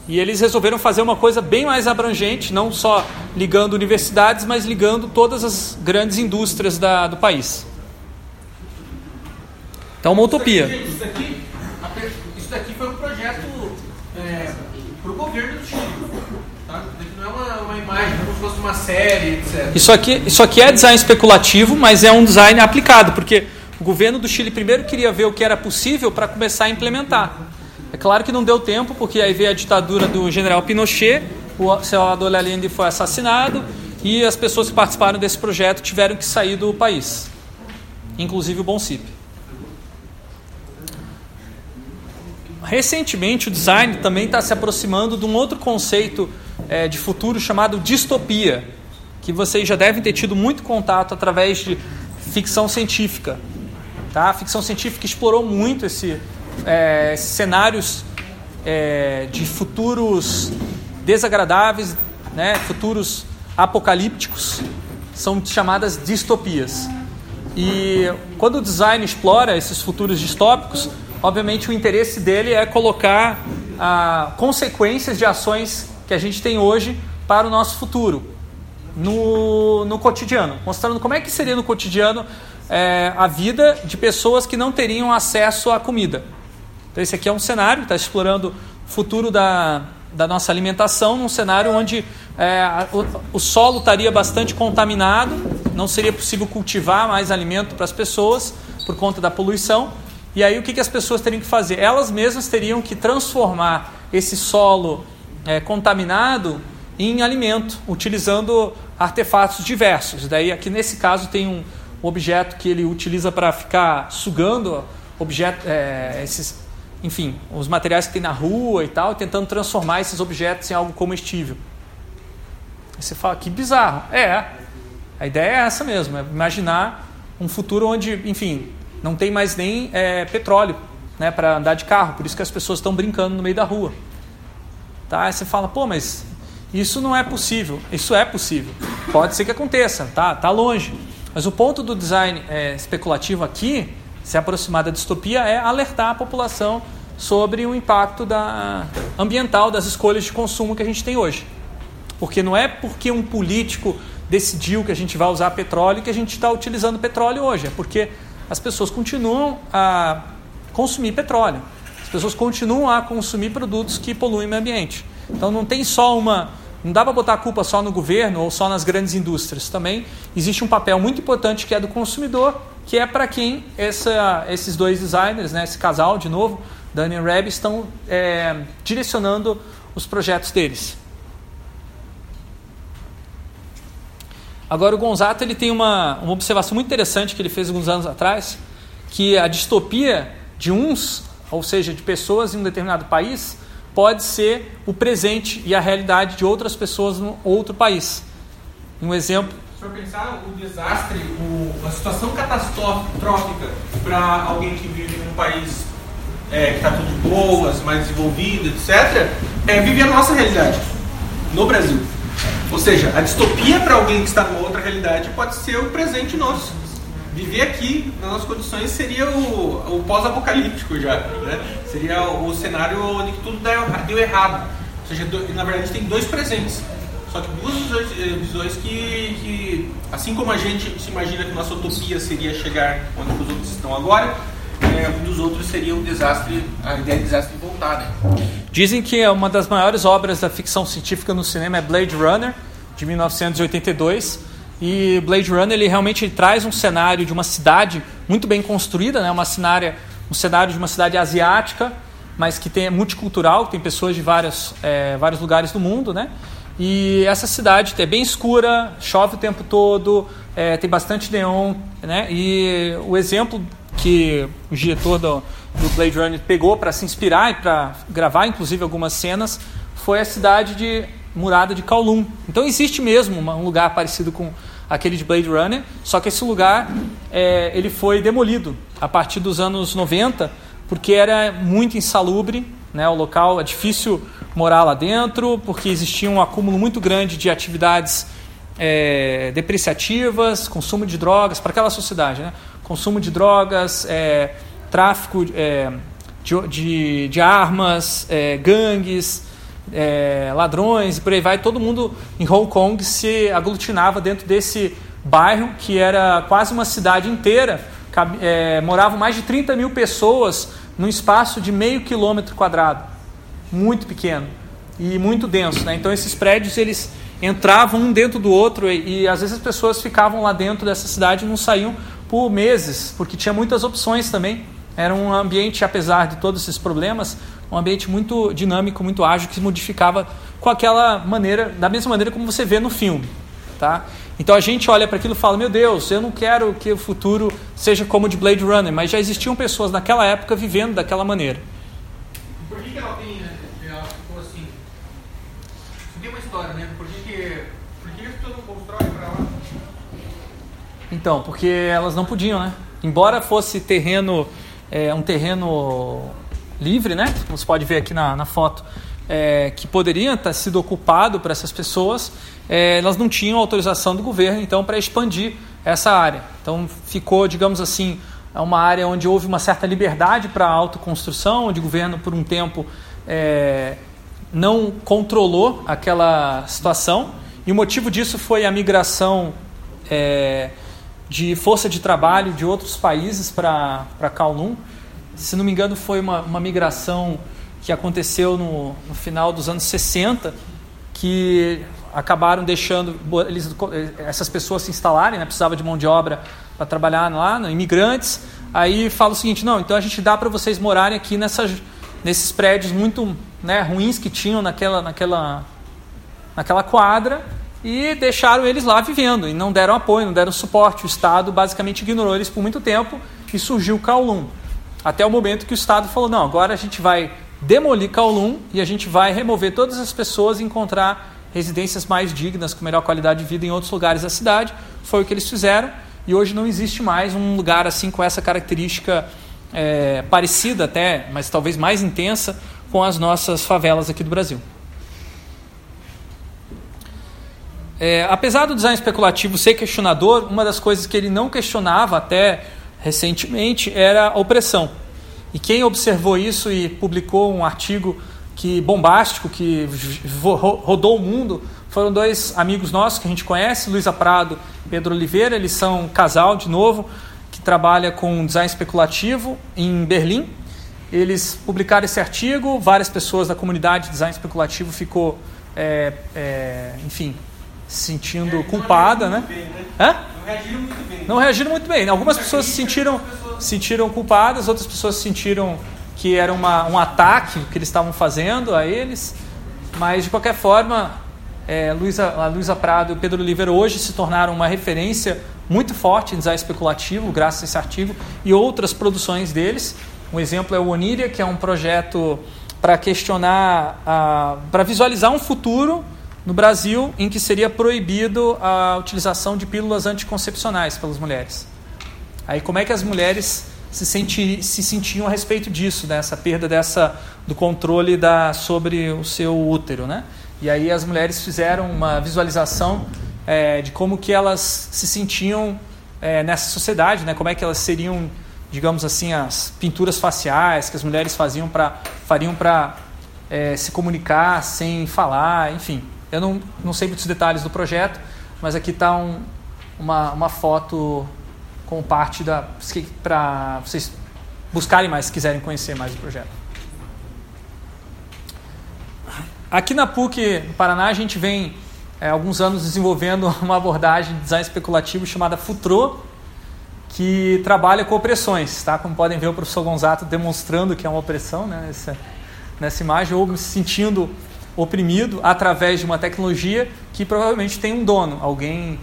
E eles resolveram fazer uma coisa bem mais abrangente, não só ligando universidades, mas ligando todas as grandes indústrias da, do país. Então, uma utopia. Isso daqui, isso daqui foi um projeto é, para o governo do Chile. Tá? Isso daqui não é uma, imagem, como se fosse uma série, etc. Isso aqui, isso aqui é design especulativo, mas é um design aplicado, porque o governo do Chile primeiro queria ver o que era possível para começar a implementar. É claro que não deu tempo, porque aí veio a ditadura do general Pinochet, o Salvador Allende foi assassinado e as pessoas que participaram desse projeto tiveram que sair do país, inclusive o Bonsip. Recentemente, o design também está se aproximando de um outro conceito é, de futuro chamado distopia, que vocês já devem ter tido muito contato através de ficção científica. Tá? A ficção científica explorou muito esse, é, cenários é, de futuros desagradáveis, né, futuros apocalípticos, são chamadas distopias. E quando o design explora esses futuros distópicos, obviamente o interesse dele é colocar ah, consequências de ações que a gente tem hoje para o nosso futuro no, no cotidiano, mostrando como é que seria no cotidiano é, a vida de pessoas que não teriam acesso à comida. Então, esse aqui é um cenário, está explorando o futuro da, da nossa alimentação, num cenário onde é, o, o, solo estaria bastante contaminado, não seria possível cultivar mais alimento para as pessoas por conta da poluição. E aí, o que, que as pessoas teriam que fazer? Elas mesmas teriam que transformar esse solo é, contaminado em alimento, utilizando artefatos diversos. Daí, aqui nesse caso, tem um objeto que ele utiliza para ficar sugando objeto, é, esses enfim, os materiais que tem na rua e tal, tentando transformar esses objetos em algo comestível. Você fala, que bizarro. É, a ideia é essa mesmo, é imaginar um futuro onde, enfim, não tem mais nem é, petróleo né, para andar de carro, por isso que as pessoas estão brincando no meio da rua. Tá? Aí você fala, pô, mas isso não é possível. Isso é possível. Pode ser que aconteça, tá, tá longe. Mas o ponto do design é, especulativo aqui se aproximar da distopia é alertar a população sobre o impacto da, ambiental das escolhas de consumo que a gente tem hoje. Porque não é porque um político decidiu que a gente vai usar petróleo que a gente está utilizando petróleo hoje, é porque as pessoas continuam a consumir petróleo, pessoas continuam a consumir produtos que poluem o meio ambiente. Então não tem só uma. Não dá para botar a culpa só no governo ou só nas grandes indústrias. Também existe um papel muito importante que é do consumidor que é para quem essa, esses dois designers, né, esse casal de novo, Dani e Reb, estão é, direcionando os projetos deles. Agora o Gonzato ele tem uma, uma observação muito interessante que ele fez alguns anos atrás, que a distopia de uns, ou seja, de pessoas em um determinado país, pode ser o presente e a realidade de outras pessoas em outro país. Um exemplo for pensar o desastre, o, a situação catastrófica para alguém que vive num país é, que está tudo de boas, mais desenvolvido, etc., é viver a nossa realidade no Brasil. Ou seja, a distopia para alguém que está numa outra realidade pode ser o presente nosso. Viver aqui, nas nossas condições, seria o, o pós-apocalíptico já. Né? Seria o, cenário onde tudo deu, errado. Ou seja, na verdade tem dois presentes. Só que duas visões, eh, visões que, que, assim como a gente se imagina que nossa utopia seria chegar onde os outros estão agora, é, um dos outros seria um desastre, a ideia de desastre voltada. Dizem que é uma das maiores obras da ficção científica no cinema é Blade Runner, de 1982. E Blade Runner ele realmente traz um cenário de uma cidade muito bem construída, né? uma cenária, um cenário de uma cidade asiática, mas que tem, é multicultural, tem pessoas de vários, é, vários lugares do mundo. Né? E essa cidade é bem escura, chove o tempo todo, é, tem bastante neon. Né? E o exemplo que o diretor do, do Blade Runner pegou para se inspirar e para gravar, inclusive, algumas cenas, foi a cidade de Murada de Kowloon. Então existe mesmo um lugar parecido com aquele de Blade Runner, só que esse lugar é, ele foi demolido a partir dos anos 90, porque era muito insalubre, né? o local é difícil morar lá dentro, porque existia um acúmulo muito grande de atividades é, depreciativas, consumo de drogas para aquela sociedade, né? consumo de drogas, é, tráfico é, de, de, de, armas, é, gangues, é, ladrões e por aí vai. Todo mundo em Hong Kong se aglutinava dentro desse bairro que era quase uma cidade inteira. É, moravam mais de 30 mil pessoas num espaço de meio quilômetro quadrado, muito pequeno e muito denso. Né? Então esses prédios eles entravam um dentro do outro e, e às vezes as pessoas ficavam lá dentro dessa cidade e não saíam por meses, porque tinha muitas opções também. Era um ambiente, apesar de todos esses problemas, um ambiente muito dinâmico, muito ágil, que se modificava com aquela maneira, da mesma maneira como você vê no filme. Tá? Então a gente olha para aquilo e fala: Meu Deus, eu não quero que o futuro seja como o de Blade Runner, mas já existiam pessoas naquela época vivendo daquela maneira. Por que, que ela tem, ela ficou assim? Isso tem uma história, né? Por que, que, por que não constroem para lá? Então, porque elas não podiam, né? Embora fosse terreno, é, um terreno livre, né? Como você pode ver aqui na, na foto, é, que poderia ter sido ocupado por essas pessoas, é, elas não tinham autorização do governo, então, para expandir essa área. Então, ficou, digamos assim, uma área onde houve uma certa liberdade para a autoconstrução, onde o governo, por um tempo, é, não controlou aquela situação. E o motivo disso foi a migração é, de força de trabalho de outros países para Kowloon. Se não me engano, foi uma, uma migração que aconteceu no, no, final dos anos 60, que acabaram deixando eles, essas pessoas se instalarem, né? precisava de mão de obra para trabalhar lá, né? imigrantes. Aí fala o seguinte: não, então a gente dá para vocês morarem aqui nessas, nesses prédios muito né, ruins que tinham naquela, naquela, naquela quadra e deixaram eles lá vivendo e não deram apoio, não deram suporte. O Estado basicamente ignorou eles por muito tempo e surgiu o Kowloon. Até o momento que o Estado falou: não, agora a gente vai demolir Kowloon e a gente vai remover todas as pessoas e encontrar residências mais dignas, com melhor qualidade de vida em outros lugares da cidade. Foi o que eles fizeram e hoje não existe mais um lugar assim com essa característica é, parecida até, mas talvez mais intensa com as nossas favelas aqui do Brasil. É, apesar do design especulativo ser questionador, uma das coisas que ele não questionava até recentemente era a opressão. E quem observou isso e publicou um artigo que bombástico que rodou o mundo foram dois amigos nossos que a gente conhece, Luísa Prado e Pedro Oliveira. Eles são um casal, de novo, que trabalha com design especulativo em Berlim. Eles publicaram esse artigo, várias pessoas da comunidade de design especulativo ficou, é, é, enfim, se sentindo é, culpada, né? Bem, né? Hã? Não reagiram muito bem. Não reagiram muito bem. Algumas pessoas se sentiram, sentiram culpadas, outras pessoas sentiram que era uma, um ataque que eles estavam fazendo a eles. Mas, de qualquer forma, é, Luísa, a Luísa Prado e o Pedro Oliveira hoje se tornaram uma referência muito forte em design especulativo, graças a esse artigo, e outras produções deles. Um exemplo é o Oniria, que é um projeto para questionar, para visualizar um futuro no Brasil em que seria proibido a utilização de pílulas anticoncepcionais pelas mulheres. Aí como é que as mulheres se, senti, se sentiam a respeito disso, dessa perda dessa do controle da, sobre o seu útero, né? E aí as mulheres fizeram uma visualização é, de como que elas se sentiam é, nessa sociedade, né? Como é que elas seriam, digamos assim, as pinturas faciais que as mulheres faziam para fariam para é, se comunicar sem falar, enfim Eu não, não sei muitos detalhes do projeto, mas aqui está um, uma, uma foto com parte da. para vocês buscarem mais se quiserem conhecer mais o projeto. Aqui na PUC, no Paraná, a gente vem é, alguns anos desenvolvendo <laughs> uma abordagem de design especulativo chamada FUTRO, que trabalha com opressões. Tá? Como podem ver, o professor Gonzato demonstrando que é uma opressão né, nessa, nessa imagem, ou se sentindo oprimido através de uma tecnologia que provavelmente tem um dono, alguém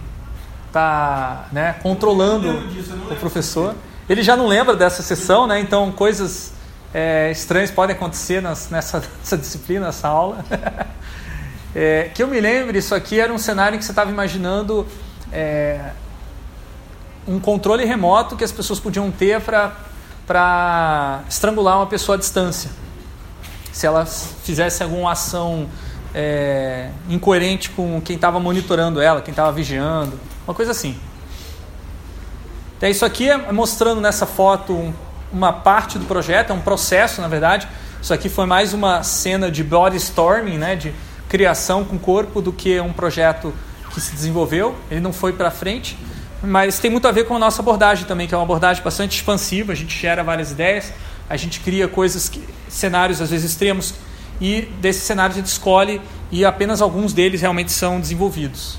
está né, controlando o professor. Ele já não lembra dessa sessão, né, então coisas é, estranhas podem acontecer nas, nessa, <laughs> nessa disciplina, nessa aula. <laughs> é, que eu me lembre, isso aqui era um cenário que você estava imaginando é, um controle remoto que as pessoas podiam ter para estrangular uma pessoa à distância se ela fizesse alguma ação é, incoerente com quem estava monitorando ela, quem estava vigiando, uma coisa assim. Então, isso aqui é mostrando nessa foto uma parte do projeto, é um processo, na verdade. Isso aqui foi mais uma cena de body storming, né, de criação com corpo, do que um projeto que se desenvolveu. Ele não foi para frente, mas tem muito a ver com a nossa abordagem também, que é uma abordagem bastante expansiva. A gente gera várias ideias, a gente cria coisas, que, cenários às vezes extremos, e desses cenários a gente escolhe e apenas alguns deles realmente são desenvolvidos.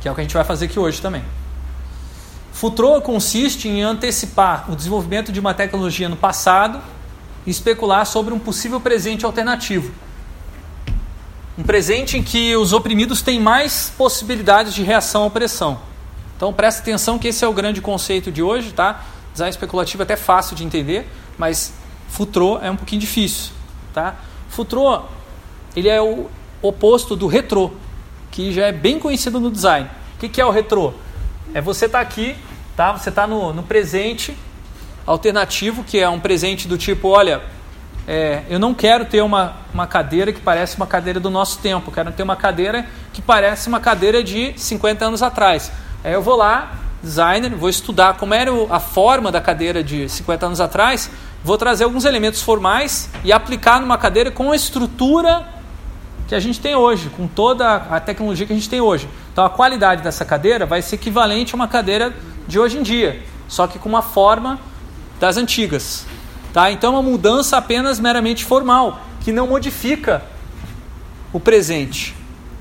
Que é o que a gente vai fazer aqui hoje também. Futuro consiste em antecipar o desenvolvimento de uma tecnologia no passado e especular sobre um possível presente alternativo. Um presente em que os oprimidos têm mais possibilidades de reação à opressão. Então presta atenção que esse é o grande conceito de hoje, tá? Design especulativo é até fácil de entender, mas Futuro é um pouquinho difícil. Tá? Futuro ele é o oposto do retrô, que já é bem conhecido no design. O que, que é o retrô? É você estar tá aqui, tá? você está no, no presente alternativo, que é um presente do tipo, olha, é, eu não quero ter uma, uma cadeira que parece uma cadeira do nosso tempo, quero ter uma cadeira que parece uma cadeira de 50 anos atrás. Aí eu vou lá, designer, vou estudar como era a forma da cadeira de 50 anos atrás, vou trazer alguns elementos formais e aplicar numa cadeira com a estrutura que a gente tem hoje, com toda a tecnologia que a gente tem hoje. Então a qualidade dessa cadeira vai ser equivalente a uma cadeira de hoje em dia, só que com uma forma das antigas. Tá? Então é uma mudança apenas meramente formal, que não modifica o presente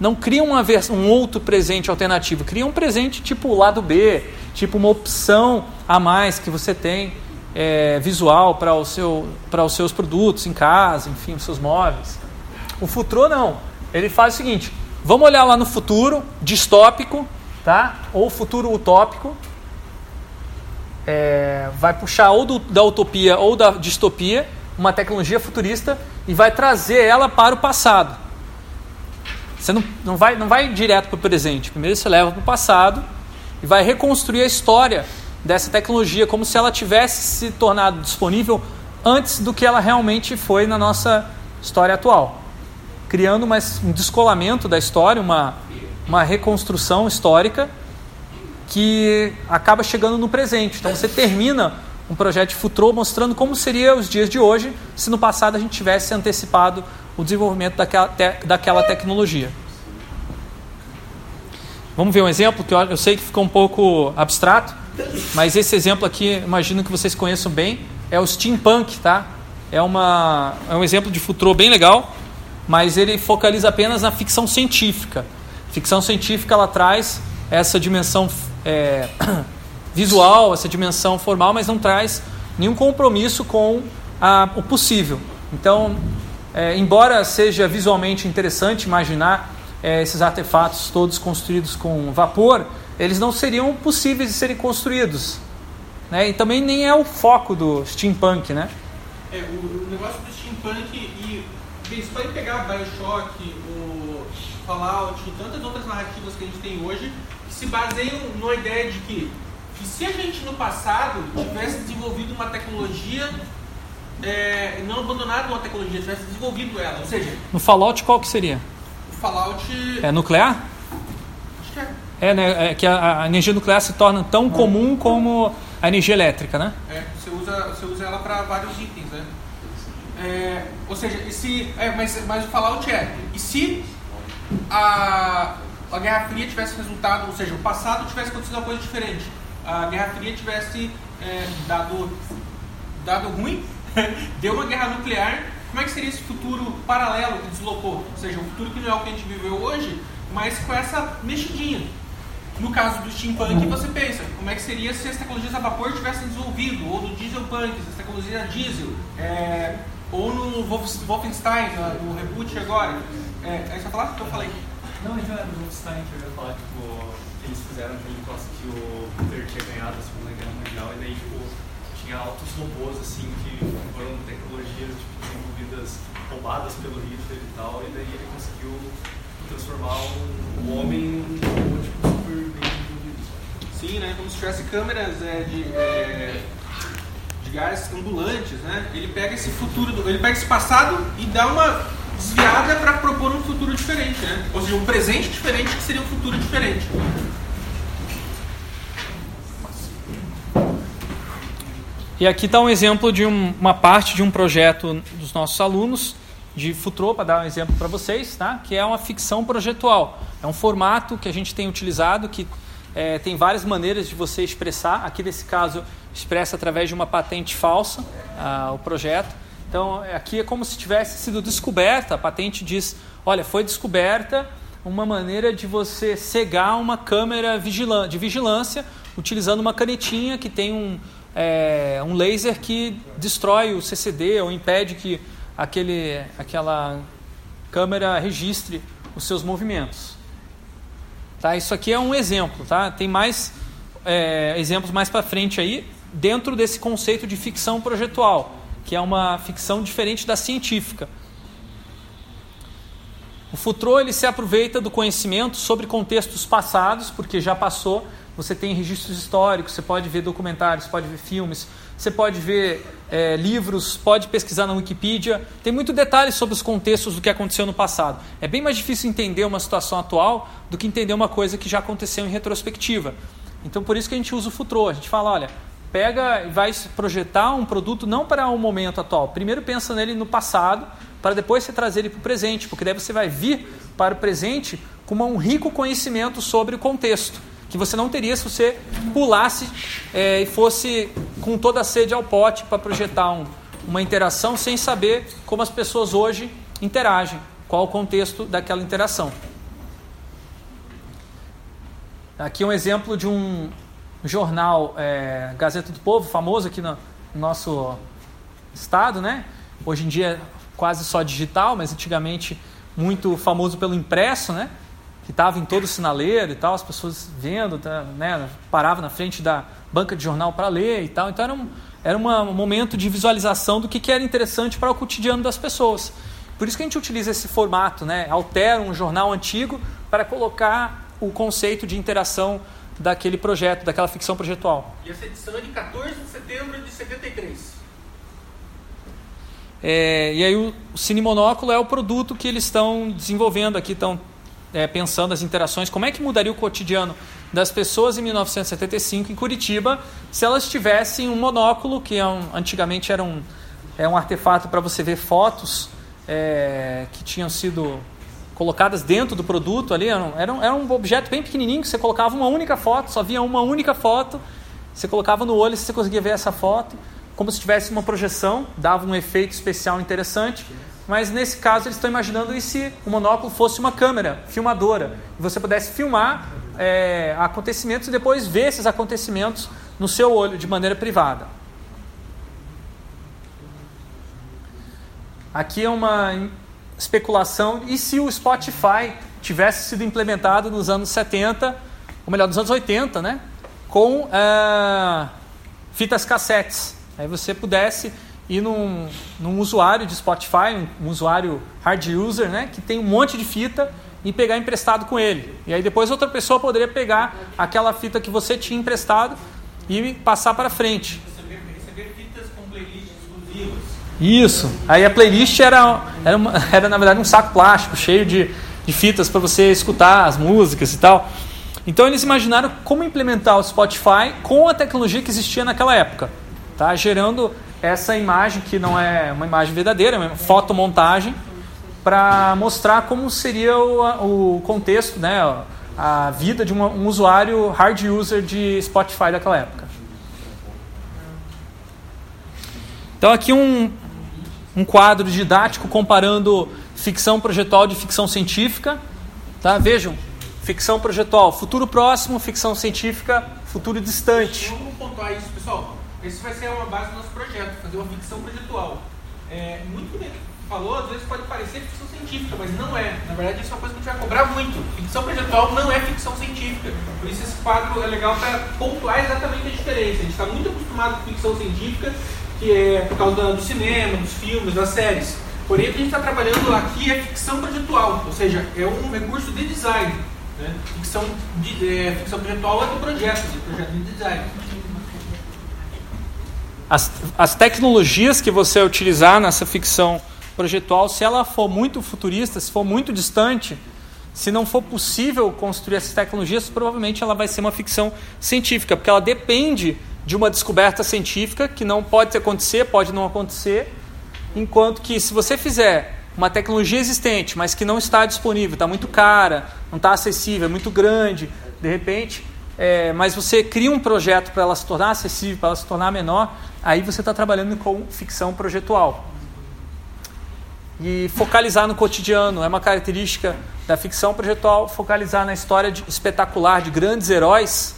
não cria uma um outro presente alternativo, cria um presente tipo lado B, tipo uma opção a mais que você tem é, visual para seu, os seus produtos em casa, enfim, os seus móveis. O futuro não. Ele faz o seguinte: vamos olhar lá no futuro distópico, tá? Ou futuro utópico. É, vai puxar ou do, da utopia ou da distopia uma tecnologia futurista e vai trazer ela para o passado. Você não, não, vai, não vai direto para o presente. Primeiro você leva para o passado e vai reconstruir a história dessa tecnologia como se ela tivesse se tornado disponível antes do que ela realmente foi na nossa história atual. Criando uma, um descolamento da história, uma, uma reconstrução histórica que acaba chegando no presente. Então você termina um projeto de futuro mostrando como seria os dias de hoje se no passado a gente tivesse antecipado o desenvolvimento daquela, te, daquela tecnologia. Vamos ver um exemplo que eu, eu sei que ficou um pouco abstrato, mas esse exemplo aqui, imagino que vocês conheçam bem, é o steampunk, tá? É, uma, é um exemplo de futuro bem legal, mas ele focaliza apenas na ficção científica. Ficção científica ela traz essa dimensão é, <coughs> visual, essa dimensão formal, mas não traz nenhum compromisso com a, o possível. Então, é, embora seja visualmente interessante imaginar é, esses artefatos todos construídos com vapor, eles não seriam possíveis de serem construídos. Né? E também nem é o foco do steampunk, né? É, o, o negócio do steampunk e eles podem pegar Bioshock, o Fallout e tantas outras narrativas que a gente tem hoje que se baseiam numa ideia de que, que se a gente no passado tivesse desenvolvido uma tecnologia é, não abandonado uma tecnologia, tivesse desenvolvido ela. Ou seja, no Fallout qual que seria? O Fallout. É nuclear? Acho que é. É, né, é que a, a, energia nuclear se torna tão comum como a energia elétrica, né? É, você usa, você usa ela para vários itens, né? É, ou seja, e se, é, mas, mas o Fallout é, e se a, a Guerra Fria tivesse resultado, ou seja, o passado tivesse acontecido uma coisa diferente, a Guerra Fria tivesse é, dado, dado ruim, <laughs> deu uma guerra nuclear, como é que seria esse futuro paralelo que deslocou? Ou seja, um futuro que não é o que a gente viveu hoje, mas com essa mexidinha. No caso do steampunk, você pensa, como é que seria se as tecnologias a vapor tivessem desenvolvido, ou do dieselpunk, se as tecnologias a diesel, é, ou no Wolfenstein, no reboot agora. É, você vai falar que eu falei? Não, vai do Wolfenstein que eu ia falar, tipo, que eles fizeram aquele negócio que o Hitler tinha ganhado a Segunda Guerra Mundial, e daí, tipo, tinha altos robôs, assim, que foram tecnologias tipo, desenvolvidas, roubadas pelo Hitler e tal, e daí ele conseguiu transformar o homem num robô, tipo, super bem desenvolvido. Sim, né? Como se tivesse câmeras é, de, é, de gás ambulantes, né? Ele pega esse futuro, do, ele pega esse passado e dá uma desviada para propor um futuro diferente, né? Ou seja, um presente diferente que seria um futuro diferente. E aqui está um exemplo de um, uma parte de um projeto dos nossos alunos de Futuro, para dar um exemplo para vocês, tá? que é uma ficção projetual. É um formato que a gente tem utilizado que é, tem várias maneiras de você expressar. Aqui, nesse caso, expressa através de uma patente falsa ah, o projeto. Então, aqui é como se tivesse sido descoberta. A patente diz: olha, foi descoberta uma maneira de você cegar uma câmera de vigilância utilizando uma canetinha que tem um, é, um laser que destrói o CCD ou impede que aquele, aquela câmera registre os seus movimentos. Tá? Isso aqui é um exemplo. Tá? Tem mais é, exemplos mais para frente aí dentro desse conceito de ficção projetual, que é uma ficção diferente da científica. O Futuro ele se aproveita do conhecimento sobre contextos passados, porque já passou você tem registros históricos, você pode ver documentários, pode ver filmes, você pode ver é, livros, pode pesquisar na Wikipedia. Tem muito detalhe sobre os contextos do que aconteceu no passado. É bem mais difícil entender uma situação atual do que entender uma coisa que já aconteceu em retrospectiva. Então, por isso que a gente usa o futuro. A gente fala, olha, pega e vai projetar um produto não para o um momento atual. Primeiro pensa nele no passado, para depois você trazer ele para o presente, porque daí você vai vir para o presente com um rico conhecimento sobre o contexto que você não teria se você pulasse é, e fosse com toda a sede ao pote para projetar um, uma interação sem saber como as pessoas hoje interagem, qual o contexto daquela interação. Aqui um exemplo de um jornal é, Gazeta do Povo, famoso aqui no nosso estado, né? Hoje em dia quase só digital, mas antigamente muito famoso pelo impresso, né? que estava em todo o sinaleiro e tal, as pessoas vendo, tá, né, parava na frente da banca de jornal para ler e tal. Então era um, era um momento de visualização do que, que era interessante para o cotidiano das pessoas. Por isso que a gente utiliza esse formato, né? altera um jornal antigo para colocar o conceito de interação daquele projeto, daquela ficção projetual. E essa edição é de 14 de setembro de 73. É, e aí o, o Cine Monóculo é o produto que eles estão desenvolvendo aqui, estão é, pensando as interações, como é que mudaria o cotidiano das pessoas em 1975 em Curitiba se elas tivessem um monóculo, que é um, antigamente era um, é um artefato para você ver fotos é, que tinham sido colocadas dentro do produto ali, era um, era, um, objeto bem pequenininho que você colocava uma única foto, só via uma única foto, você colocava no olho e você conseguia ver essa foto, como se tivesse uma projeção, dava um efeito especial interessante. Mas nesse caso eles estão imaginando e se o monóculo fosse uma câmera filmadora e você pudesse filmar é, acontecimentos e depois ver esses acontecimentos no seu olho de maneira privada. Aqui é uma especulação e se o Spotify tivesse sido implementado nos anos 70, ou melhor, nos anos 80, né, com é, fitas cassetes. Aí você pudesse ir num, num usuário de Spotify, um, um, usuário hard user, né, que tem um monte de fita e pegar emprestado com ele. E aí depois outra pessoa poderia pegar aquela fita que você tinha emprestado e passar para frente. Receber, fitas com playlists exclusivas. Isso. Aí a playlist era, era, uma, <laughs> era na verdade um saco plástico cheio de, de fitas para você escutar as músicas e tal. Então eles imaginaram como implementar o Spotify com a tecnologia que existia naquela época, tá? gerando essa imagem, que não é uma imagem verdadeira, é uma fotomontagem, para mostrar como seria o, o contexto, né, a vida de uma, um usuário hard user de Spotify daquela época. Então aqui um, um quadro didático comparando ficção projetual de ficção científica. Tá? Vejam, ficção projetual, futuro próximo, ficção científica, futuro distante. Vamos pontuar isso, pessoal. Esse vai ser uma base do nosso projeto, fazer uma ficção projetual. É, muito bem falou, às vezes pode parecer ficção científica, mas não é. Na verdade, isso é uma coisa que a gente vai cobrar muito. Ficção projetual não é ficção científica. Por isso esse quadro é legal para pontuar exatamente a diferença. A gente está muito acostumado com ficção científica, que é por causa do cinema, dos filmes, das séries. Porém, o que a gente está trabalhando aqui é ficção projetual, ou seja, é um recurso de design. Né? Ficção, de, é, ficção projetual é do projeto, de projeto de design. As, as tecnologias que você utilizar nessa ficção projetual, se ela for muito futurista, se for muito distante, se não for possível construir essas tecnologias, provavelmente ela vai ser uma ficção científica, porque ela depende de uma descoberta científica que não pode acontecer, pode não acontecer, enquanto que se você fizer uma tecnologia existente, mas que não está disponível, está muito cara, não está acessível, é muito grande, de repente, é, mas você cria um projeto para ela se tornar acessível, para ela se tornar menor, aí você está trabalhando com ficção projetual. E focalizar no cotidiano é uma característica da ficção projetual, focalizar na história de, espetacular de grandes heróis,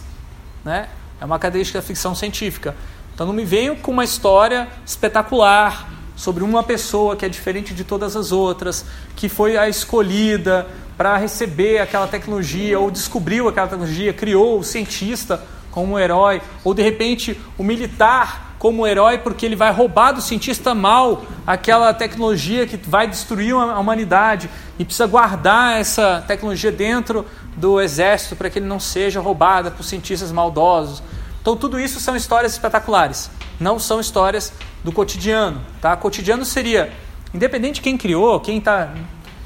né? É uma característica da ficção científica. Então não me venham com uma história espetacular sobre uma pessoa que é diferente de todas as outras, que foi a escolhida para receber aquela tecnologia ou descobriu aquela tecnologia, criou o cientista como um herói, ou de repente o militar como herói porque ele vai roubar do cientista mal aquela tecnologia que vai destruir a humanidade e precisa guardar essa tecnologia dentro do exército para que ele não seja roubada por cientistas maldosos. Então tudo isso são histórias espetaculares, não são histórias do cotidiano. Tá? Cotidiano seria, independente de quem criou, quem está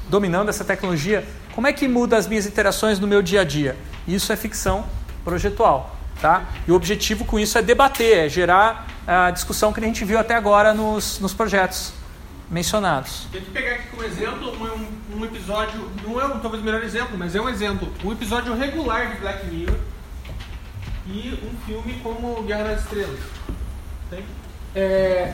dominando essa tecnologia, como é que muda as minhas interações no meu dia a dia? Isso é ficção projetual. Tá? E o objetivo com isso é debater, é gerar a discussão que a gente viu até agora nos, nos projetos mencionados. Tem que pegar aqui como exemplo um, um, episódio, não é um, talvez o melhor exemplo, mas é um exemplo, um episódio regular de Black Mirror e um filme como Guerra nas Estrelas. Tem? É,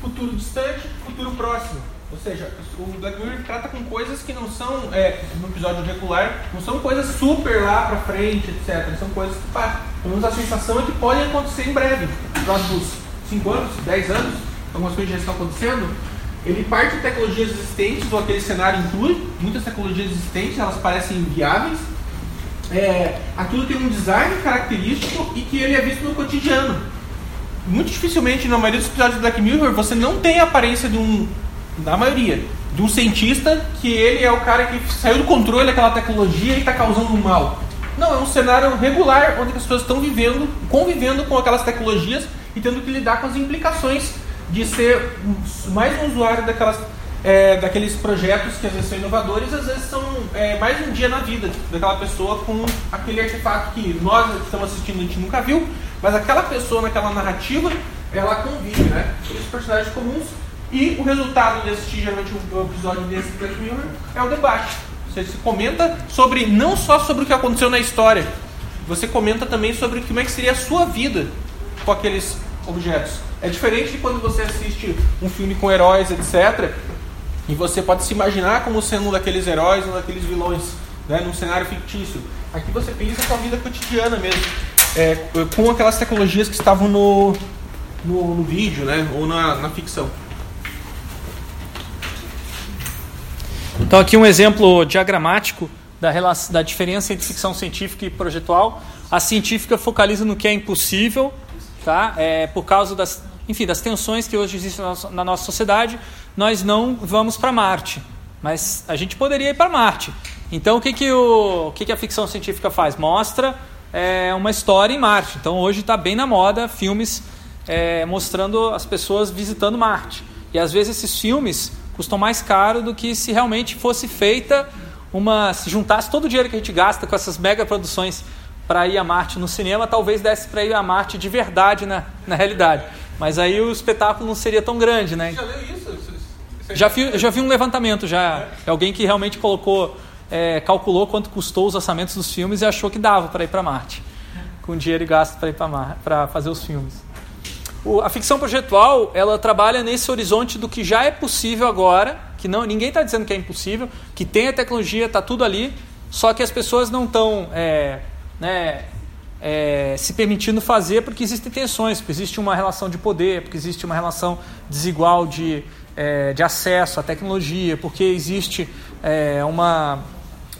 futuro distante, futuro próximo. Ou seja, o Black Mirror trata com coisas que não são, é, no episódio regular, não são coisas super lá pra frente, etc. São coisas que, pá, pelo menos a sensação é que podem acontecer em breve, próximos 5 anos, 10 anos, algumas coisas já estão acontecendo. Ele parte de tecnologias existentes, ou aquele cenário inclui muitas tecnologias existentes, elas parecem viáveis. É, aquilo tem um design característico e que ele é visto no cotidiano. Muito dificilmente, na maioria dos episódios do Black Mirror, você não tem a aparência de um na maioria, de um cientista que ele é o cara que saiu do controle daquela tecnologia e está causando mal. Não, é um cenário regular onde as pessoas estão vivendo, convivendo com aquelas tecnologias e tendo que lidar com as implicações de ser mais um usuário daquelas, é, daqueles projetos que às vezes são inovadores, às vezes são é, mais um dia na vida daquela pessoa com aquele artefato que nós que estamos assistindo a gente nunca viu, mas aquela pessoa naquela narrativa ela convive, né? Os personagens comuns e o resultado de assistir geralmente um episódio desse Black Mirror é o debate. Você se comenta sobre não só sobre o que aconteceu na história, você comenta também sobre como é que seria a sua vida com aqueles objetos. É diferente de quando você assiste um filme com heróis, etc. E você pode se imaginar como sendo um daqueles heróis ou daqueles vilões, né, num cenário fictício. Aqui você pensa a sua vida cotidiana mesmo, é, com aquelas tecnologias que estavam no, no, no vídeo, né, ou na, na ficção. Então, aqui um exemplo diagramático da, relação, da diferença entre ficção científica e projetual. A científica focaliza no que é impossível, tá? É, por causa das, enfim, das tensões que hoje existem na nossa, sociedade, nós não vamos para Marte, mas a gente poderia ir para Marte. Então, o que, que, o, o que, que a ficção científica faz? Mostra é, uma história em Marte. Então, hoje está bem na moda filmes é, mostrando as pessoas visitando Marte. E às vezes esses filmes custam mais caro do que se realmente fosse feita uma. Se juntasse todo o dinheiro que a gente gasta com essas mega produções para ir a Marte no cinema, talvez desse para ir a Marte de verdade na, na realidade. Mas aí o espetáculo não seria tão grande, né? Você já leu isso? Já vi, já vi um levantamento, já. É alguém que realmente colocou, é, calculou quanto custou os orçamentos dos filmes e achou que dava para ir para Marte. Com dinheiro e gasto para ir para fazer os filmes. O, a ficção projetual, ela trabalha nesse horizonte do que já é possível agora, que não ninguém está dizendo que é impossível, que tem a tecnologia, está tudo ali, só que as pessoas não estão é, né, é, se permitindo fazer porque existem tensões, porque existe uma relação de poder, porque existe uma relação desigual de, é, de acesso à tecnologia, porque existe é, uma,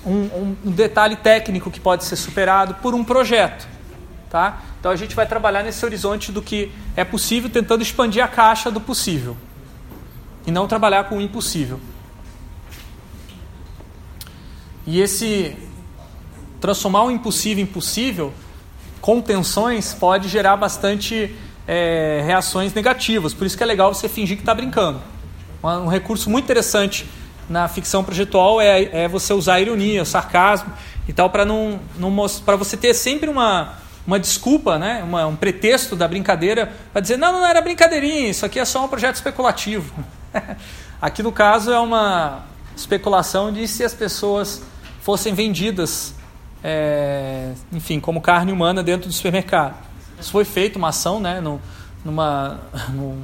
um, um, detalhe técnico que pode ser superado por um projeto. Tá? Então a gente vai trabalhar nesse horizonte do que é possível, tentando expandir a caixa do possível e não trabalhar com o impossível. E esse transformar o impossível em possível com tensões pode gerar bastante é, reações negativas. Por isso que é legal você fingir que está brincando. Um recurso muito interessante na ficção projetual é, é você usar a ironia, o sarcasmo e tal para não, não para você ter sempre uma, uma desculpa, né? Uma, um pretexto da brincadeira para dizer não, não era brincadeirinha, isso aqui é só um projeto especulativo. <laughs> aqui no caso é uma especulação de se as pessoas fossem vendidas, é, enfim, como carne humana dentro do supermercado. Isso foi feito uma ação, né? No, numa, <laughs> num,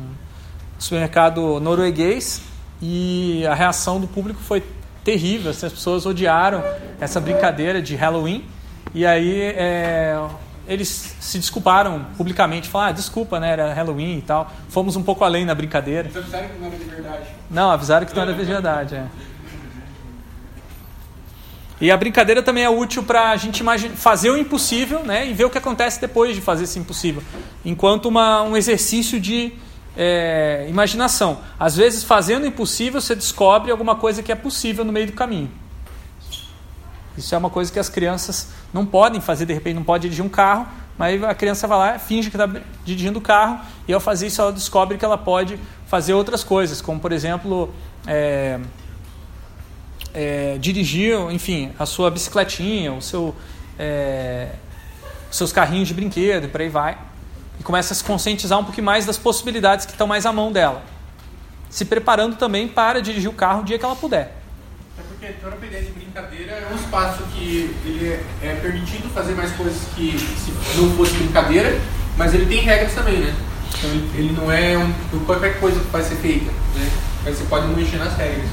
supermercado norueguês e a reação do público foi terrível. As pessoas odiaram essa brincadeira de Halloween e aí é, eles se desculparam publicamente, falaram, ah, desculpa, né, era Halloween e tal. Fomos um pouco além na brincadeira. Eles avisaram que não era de verdade. Não, avisaram que não era de verdade, é. E a brincadeira também é útil para a gente fazer o impossível né, e ver o que acontece depois de fazer esse impossível. Enquanto uma, um exercício de é, imaginação. Às vezes, fazendo o impossível, você descobre alguma coisa que é possível no meio do caminho. Isso é uma coisa que as crianças não podem fazer, de repente não pode dirigir um carro, mas a criança vai lá, finge que está dirigindo o carro, e ao fazer isso ela descobre que ela pode fazer outras coisas, como por exemplo é, é, dirigir, enfim, a sua bicicletinha, o seu, é, os seus carrinhos de brinquedo e por aí vai e começa a se conscientizar um pouquinho mais das possibilidades que estão mais à mão dela. Se preparando também para dirigir o carro o dia que ela puder. É porque toda a ideia de brincadeira é um espaço que ele é, é permitido fazer mais coisas que se não fosse brincadeira, mas ele tem regras também, né? Então ele não é um, qualquer coisa que vai ser feita, né? Mas você pode mexer nas regras.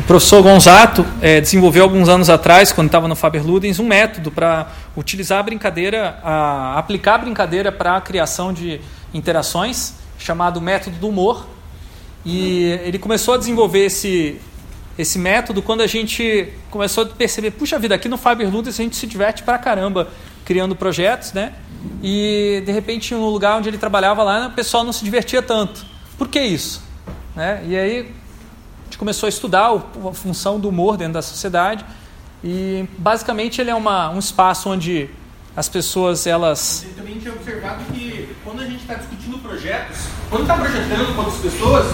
O professor Gonzato é, desenvolveu alguns anos atrás, quando estava no Faber Ludens, um método para utilizar a brincadeira, a, aplicar a brincadeira para a criação de interações, chamado método do humor. E ele começou a desenvolver esse, esse método quando a gente começou a perceber, puxa vida, aqui no Faber Ludens a gente se diverte pra caramba criando projetos, né? E de repente no lugar onde ele trabalhava lá, o pessoal não se divertia tanto. Por que isso? Né? E aí começou a estudar a função do humor dentro da sociedade. E basicamente ele é uma, um espaço onde as pessoas elas eu também tinha observado que quando a gente está discutindo projetos quando está projetando com outras pessoas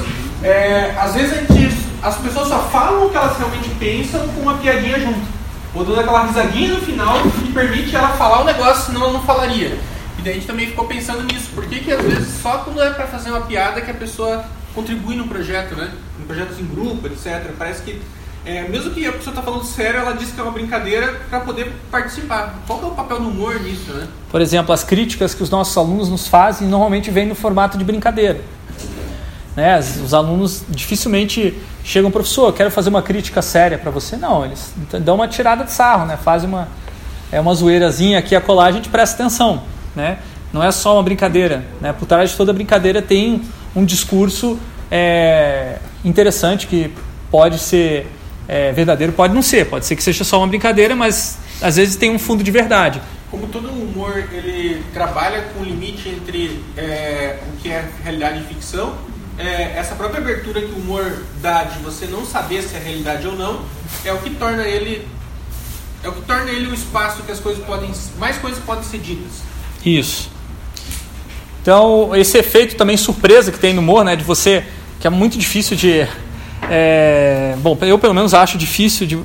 é, às vezes gente, as pessoas só falam o que elas realmente pensam com uma piadinha junto. Ou dando aquela risadinha no final que permite ela falar o negócio senão ela não falaria. E daí a gente também ficou pensando nisso. Por que, que às vezes só quando é para fazer uma piada que a pessoa contribui no projeto, né? Em projetos em grupo, etc. Parece que, é, mesmo que a pessoa está falando sério, ela diz que é uma brincadeira para poder participar. Qual é o papel do humor nisso, né? Por exemplo, as críticas que os nossos alunos nos fazem normalmente vêm no formato de brincadeira. Né? Os alunos dificilmente chegam, professor, quero fazer uma crítica séria para você. Não, eles dão uma tirada de sarro, né? Fazem uma, é uma zoeirazinha aqui a colar, a gente presta atenção, né? Não é só uma brincadeira, né? Por trás de toda brincadeira tem um discurso é, interessante que pode ser é, verdadeiro, pode não ser, pode ser que seja só uma brincadeira, mas às vezes tem um fundo de verdade. Como todo humor ele trabalha com o limite entre é, o que é realidade e ficção, é, essa própria abertura que o humor dá de você não saber se é realidade ou não é o que torna ele é o que torna ele um espaço que as coisas podem mais coisas podem ser ditas. Isso. Então, esse efeito também surpresa que tem no humor, né, de você, que é muito difícil de. É, bom, eu pelo menos acho difícil de,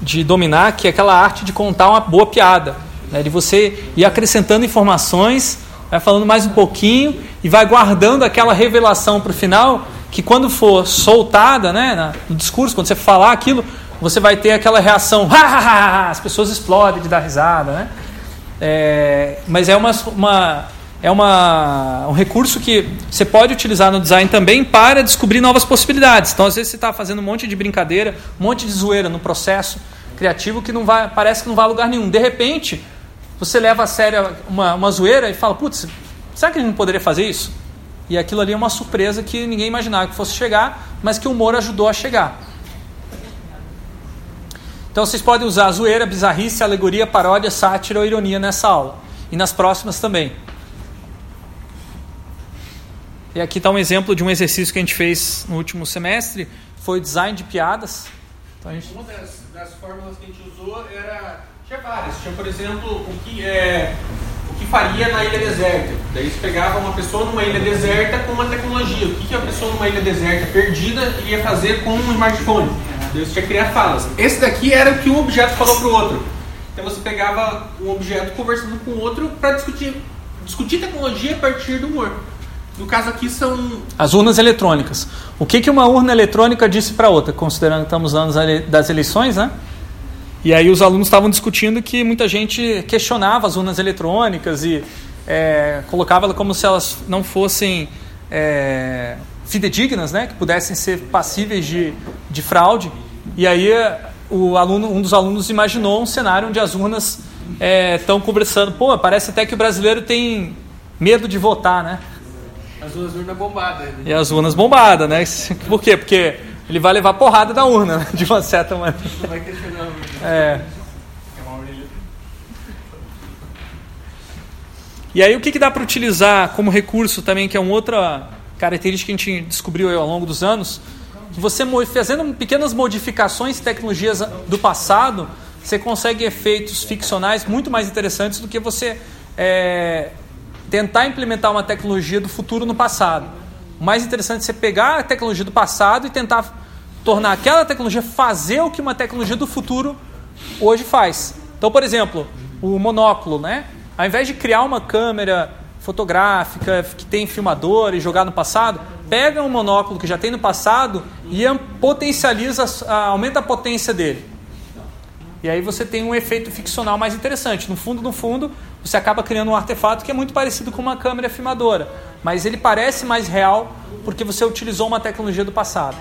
de dominar, que é aquela arte de contar uma boa piada, né, de você ir acrescentando informações vai falando mais um pouquinho e vai guardando aquela revelação para o final, que quando for soltada né, no discurso, quando você falar aquilo, você vai ter aquela reação, as pessoas explodem de dar risada, né? É, mas é uma, uma é uma, um recurso que você pode utilizar no design também para descobrir novas possibilidades. Então, às vezes, você está fazendo um monte de brincadeira, um monte de zoeira no processo criativo que não vai, parece que não vai a lugar nenhum. De repente, você leva a sério uma, uma zoeira e fala: Putz, será que gente não poderia fazer isso? E aquilo ali é uma surpresa que ninguém imaginava que fosse chegar, mas que o humor ajudou a chegar. Então vocês podem usar zoeira, bizarrice, alegoria, paródia, sátira ou ironia nessa aula. E nas próximas também. E aqui está um exemplo de um exercício que a gente fez no último semestre, foi design de piadas. Então, gente... Uma das, das, fórmulas que a gente usou era. Tinha várias. Tinha, por exemplo, o que, é, o que faria na ilha deserta. Daí você pegava uma pessoa numa ilha deserta com uma tecnologia. O que, que a pessoa numa ilha deserta perdida iria fazer com um smartphone? Daí você tinha que criar falas. Esse daqui era o que um objeto falou para o outro. Então você pegava um objeto conversando com o outro para discutir, discutir tecnologia a partir do humor. No caso aqui são. As urnas eletrônicas. O que, que uma urna eletrônica disse para outra, considerando que estamos anos das eleições, né? E aí os alunos estavam discutindo que muita gente questionava as urnas eletrônicas e é, colocava como se elas não fossem é, fidedignas, né? Que pudessem ser passíveis de, de fraude. E aí o aluno, um dos alunos imaginou um cenário onde as urnas estão é, conversando. Pô, parece até que o brasileiro tem medo de votar, né? As urnas bombadas. Né? E as urnas bombadas, né? <laughs> Por quê? Porque ele vai levar porrada da urna, né? <laughs> de uma certa maneira. Não vai questionar. É. E aí o que, que dá para utilizar como recurso também, que é uma outra característica que a gente descobriu ao longo dos anos, que você fazendo pequenas modificações em tecnologias do passado, você consegue efeitos ficcionais muito mais interessantes do que você é, tentar implementar uma tecnologia do futuro no passado. O mais interessante é você pegar a tecnologia do passado e tentar tornar aquela tecnologia fazer o que uma tecnologia do futuro hoje faz. Então, por exemplo, o monóculo, né? Ao invés de criar uma câmera fotográfica que tem filmador e jogar no passado, pega um monóculo que já tem no passado e potencializa, aumenta a potência dele. E aí você tem um efeito ficcional mais interessante. No fundo, no fundo, você acaba criando um artefato que é muito parecido com uma câmera filmadora, mas ele parece mais real porque você utilizou uma tecnologia do passado.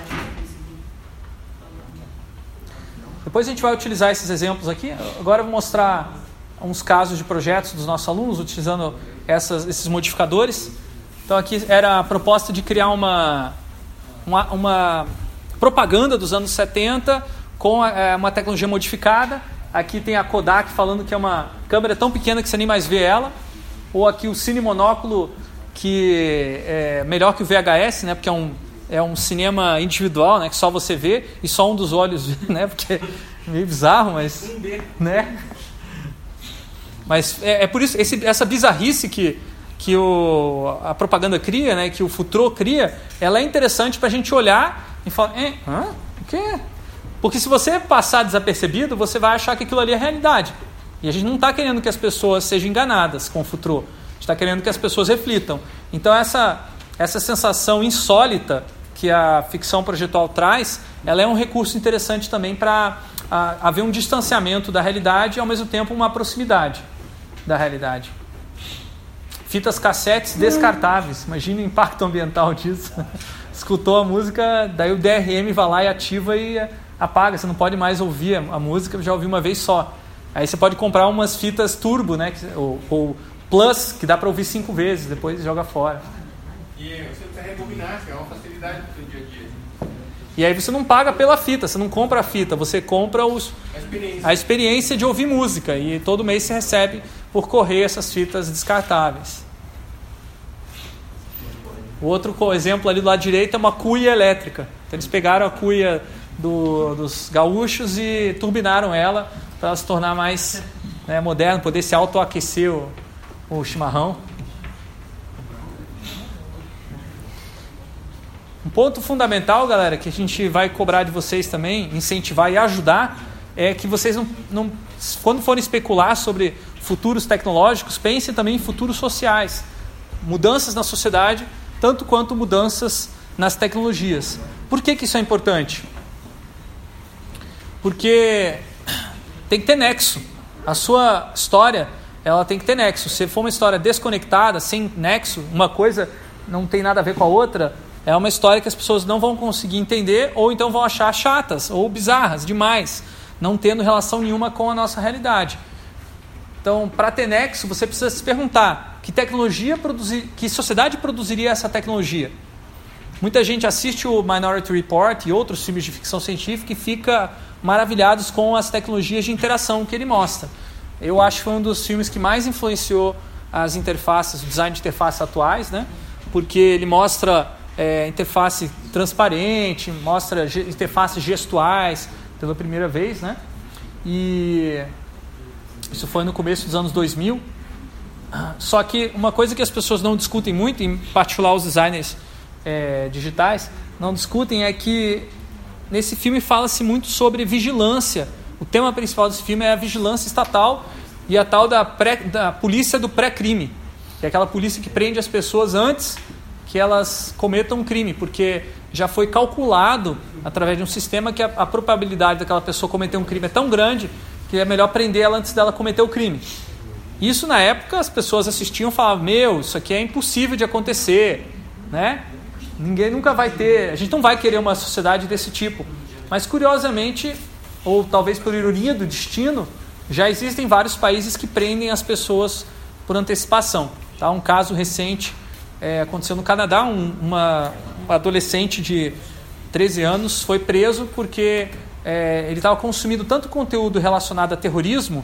Depois a gente vai utilizar esses exemplos aqui. Agora eu vou mostrar uns casos de projetos dos nossos alunos utilizando essas, esses modificadores. Então aqui era a proposta de criar uma, uma, uma propaganda dos anos 70 com é, uma tecnologia modificada. Aqui tem a Kodak falando que é uma câmera tão pequena que você nem mais vê ela. Ou aqui o cine monóculo que é melhor que o VHS, né? Porque é um, é um cinema individual, né? Que só você vê e só um dos olhos vê, né? Porque é meio bizarro, mas... Né? Mas é, é por isso, esse, essa bizarrice que, que o, a propaganda cria, né? Que o futuro cria, ela é interessante para a gente olhar e falar... Hã? O quê? Porque se você passar desapercebido, você vai achar que aquilo ali é realidade. E a gente não está querendo que as pessoas sejam enganadas com o futuro. A gente está querendo que as pessoas reflitam. Então essa, essa sensação insólita que a ficção projetual traz, ela é um recurso interessante também para haver um distanciamento da realidade e ao mesmo tempo uma proximidade da realidade. Fitas cassetes descartáveis. Imagina o impacto ambiental disso. <laughs> Escutou a música, daí o DRM vai lá e ativa e apaga, você não pode mais ouvir a, música, já ouvi uma vez só. Aí você pode comprar umas fitas turbo, né? Ou, ou plus, que dá para ouvir cinco vezes, depois joga fora. E você precisa rebobinar, é uma facilidade para o dia a dia. E aí você não paga pela fita, você não compra a fita, você compra os, a, experiência. a experiência de ouvir música. E todo mês você recebe por correr essas fitas descartáveis. O outro exemplo ali do lado direito é uma cuia elétrica. Então eles pegaram a cuia do, dos gaúchos e turbinaram ela para se tornar mais né, poder se autoaquecer o, o chimarrão. Um ponto fundamental, galera, que a gente vai cobrar de vocês também, incentivar e ajudar, é que vocês não, não quando forem especular sobre futuros tecnológicos, pensem também em futuros sociais. mudanças na sociedade, tanto quanto mudanças nas tecnologias. Por que, que isso é importante? Porque tem que ter nexo. A sua história ela tem que ter nexo. Se for uma história desconectada, sem nexo, uma coisa não tem nada a ver com a outra, é uma história que as pessoas não vão conseguir entender ou então vão achar chatas ou bizarras demais, não tendo relação nenhuma com a nossa realidade. Então, para ter nexo, você precisa se perguntar que tecnologia produzir, que sociedade produziria essa tecnologia? Muita gente assiste o Minority Report e outros filmes de ficção científica e fica maravilhados com as tecnologias de interação que ele mostra. Eu acho que foi um dos filmes que mais influenciou as interfaces, o design de interfaces atuais, né? Porque ele mostra é, interface transparente, mostra interfaces gestuais pela primeira vez, né? E isso foi no começo dos anos 2000. Só que uma coisa que as pessoas não discutem muito, em particular os designers é, digitais, não discutem é que nesse filme fala-se muito sobre vigilância o tema principal desse filme é a vigilância estatal e a tal da, pré, da polícia do pré-crime, que é aquela polícia que prende as pessoas antes que elas cometam um crime, porque já foi calculado através de um sistema que a, a probabilidade daquela pessoa cometer um crime é tão grande que é melhor prender ela antes dela cometer o crime. Isso na época as pessoas assistiam e falavam: Meu, isso aqui é impossível de acontecer, né? Ninguém nunca vai ter, a gente não vai querer uma sociedade desse tipo. Mas curiosamente, ou talvez por ironia do destino, já existem vários países que prendem as pessoas por antecipação. Tá? Um caso recente é, aconteceu no Canadá, um, uma, adolescente de 13 anos foi preso porque é, ele estava consumindo tanto conteúdo relacionado a terrorismo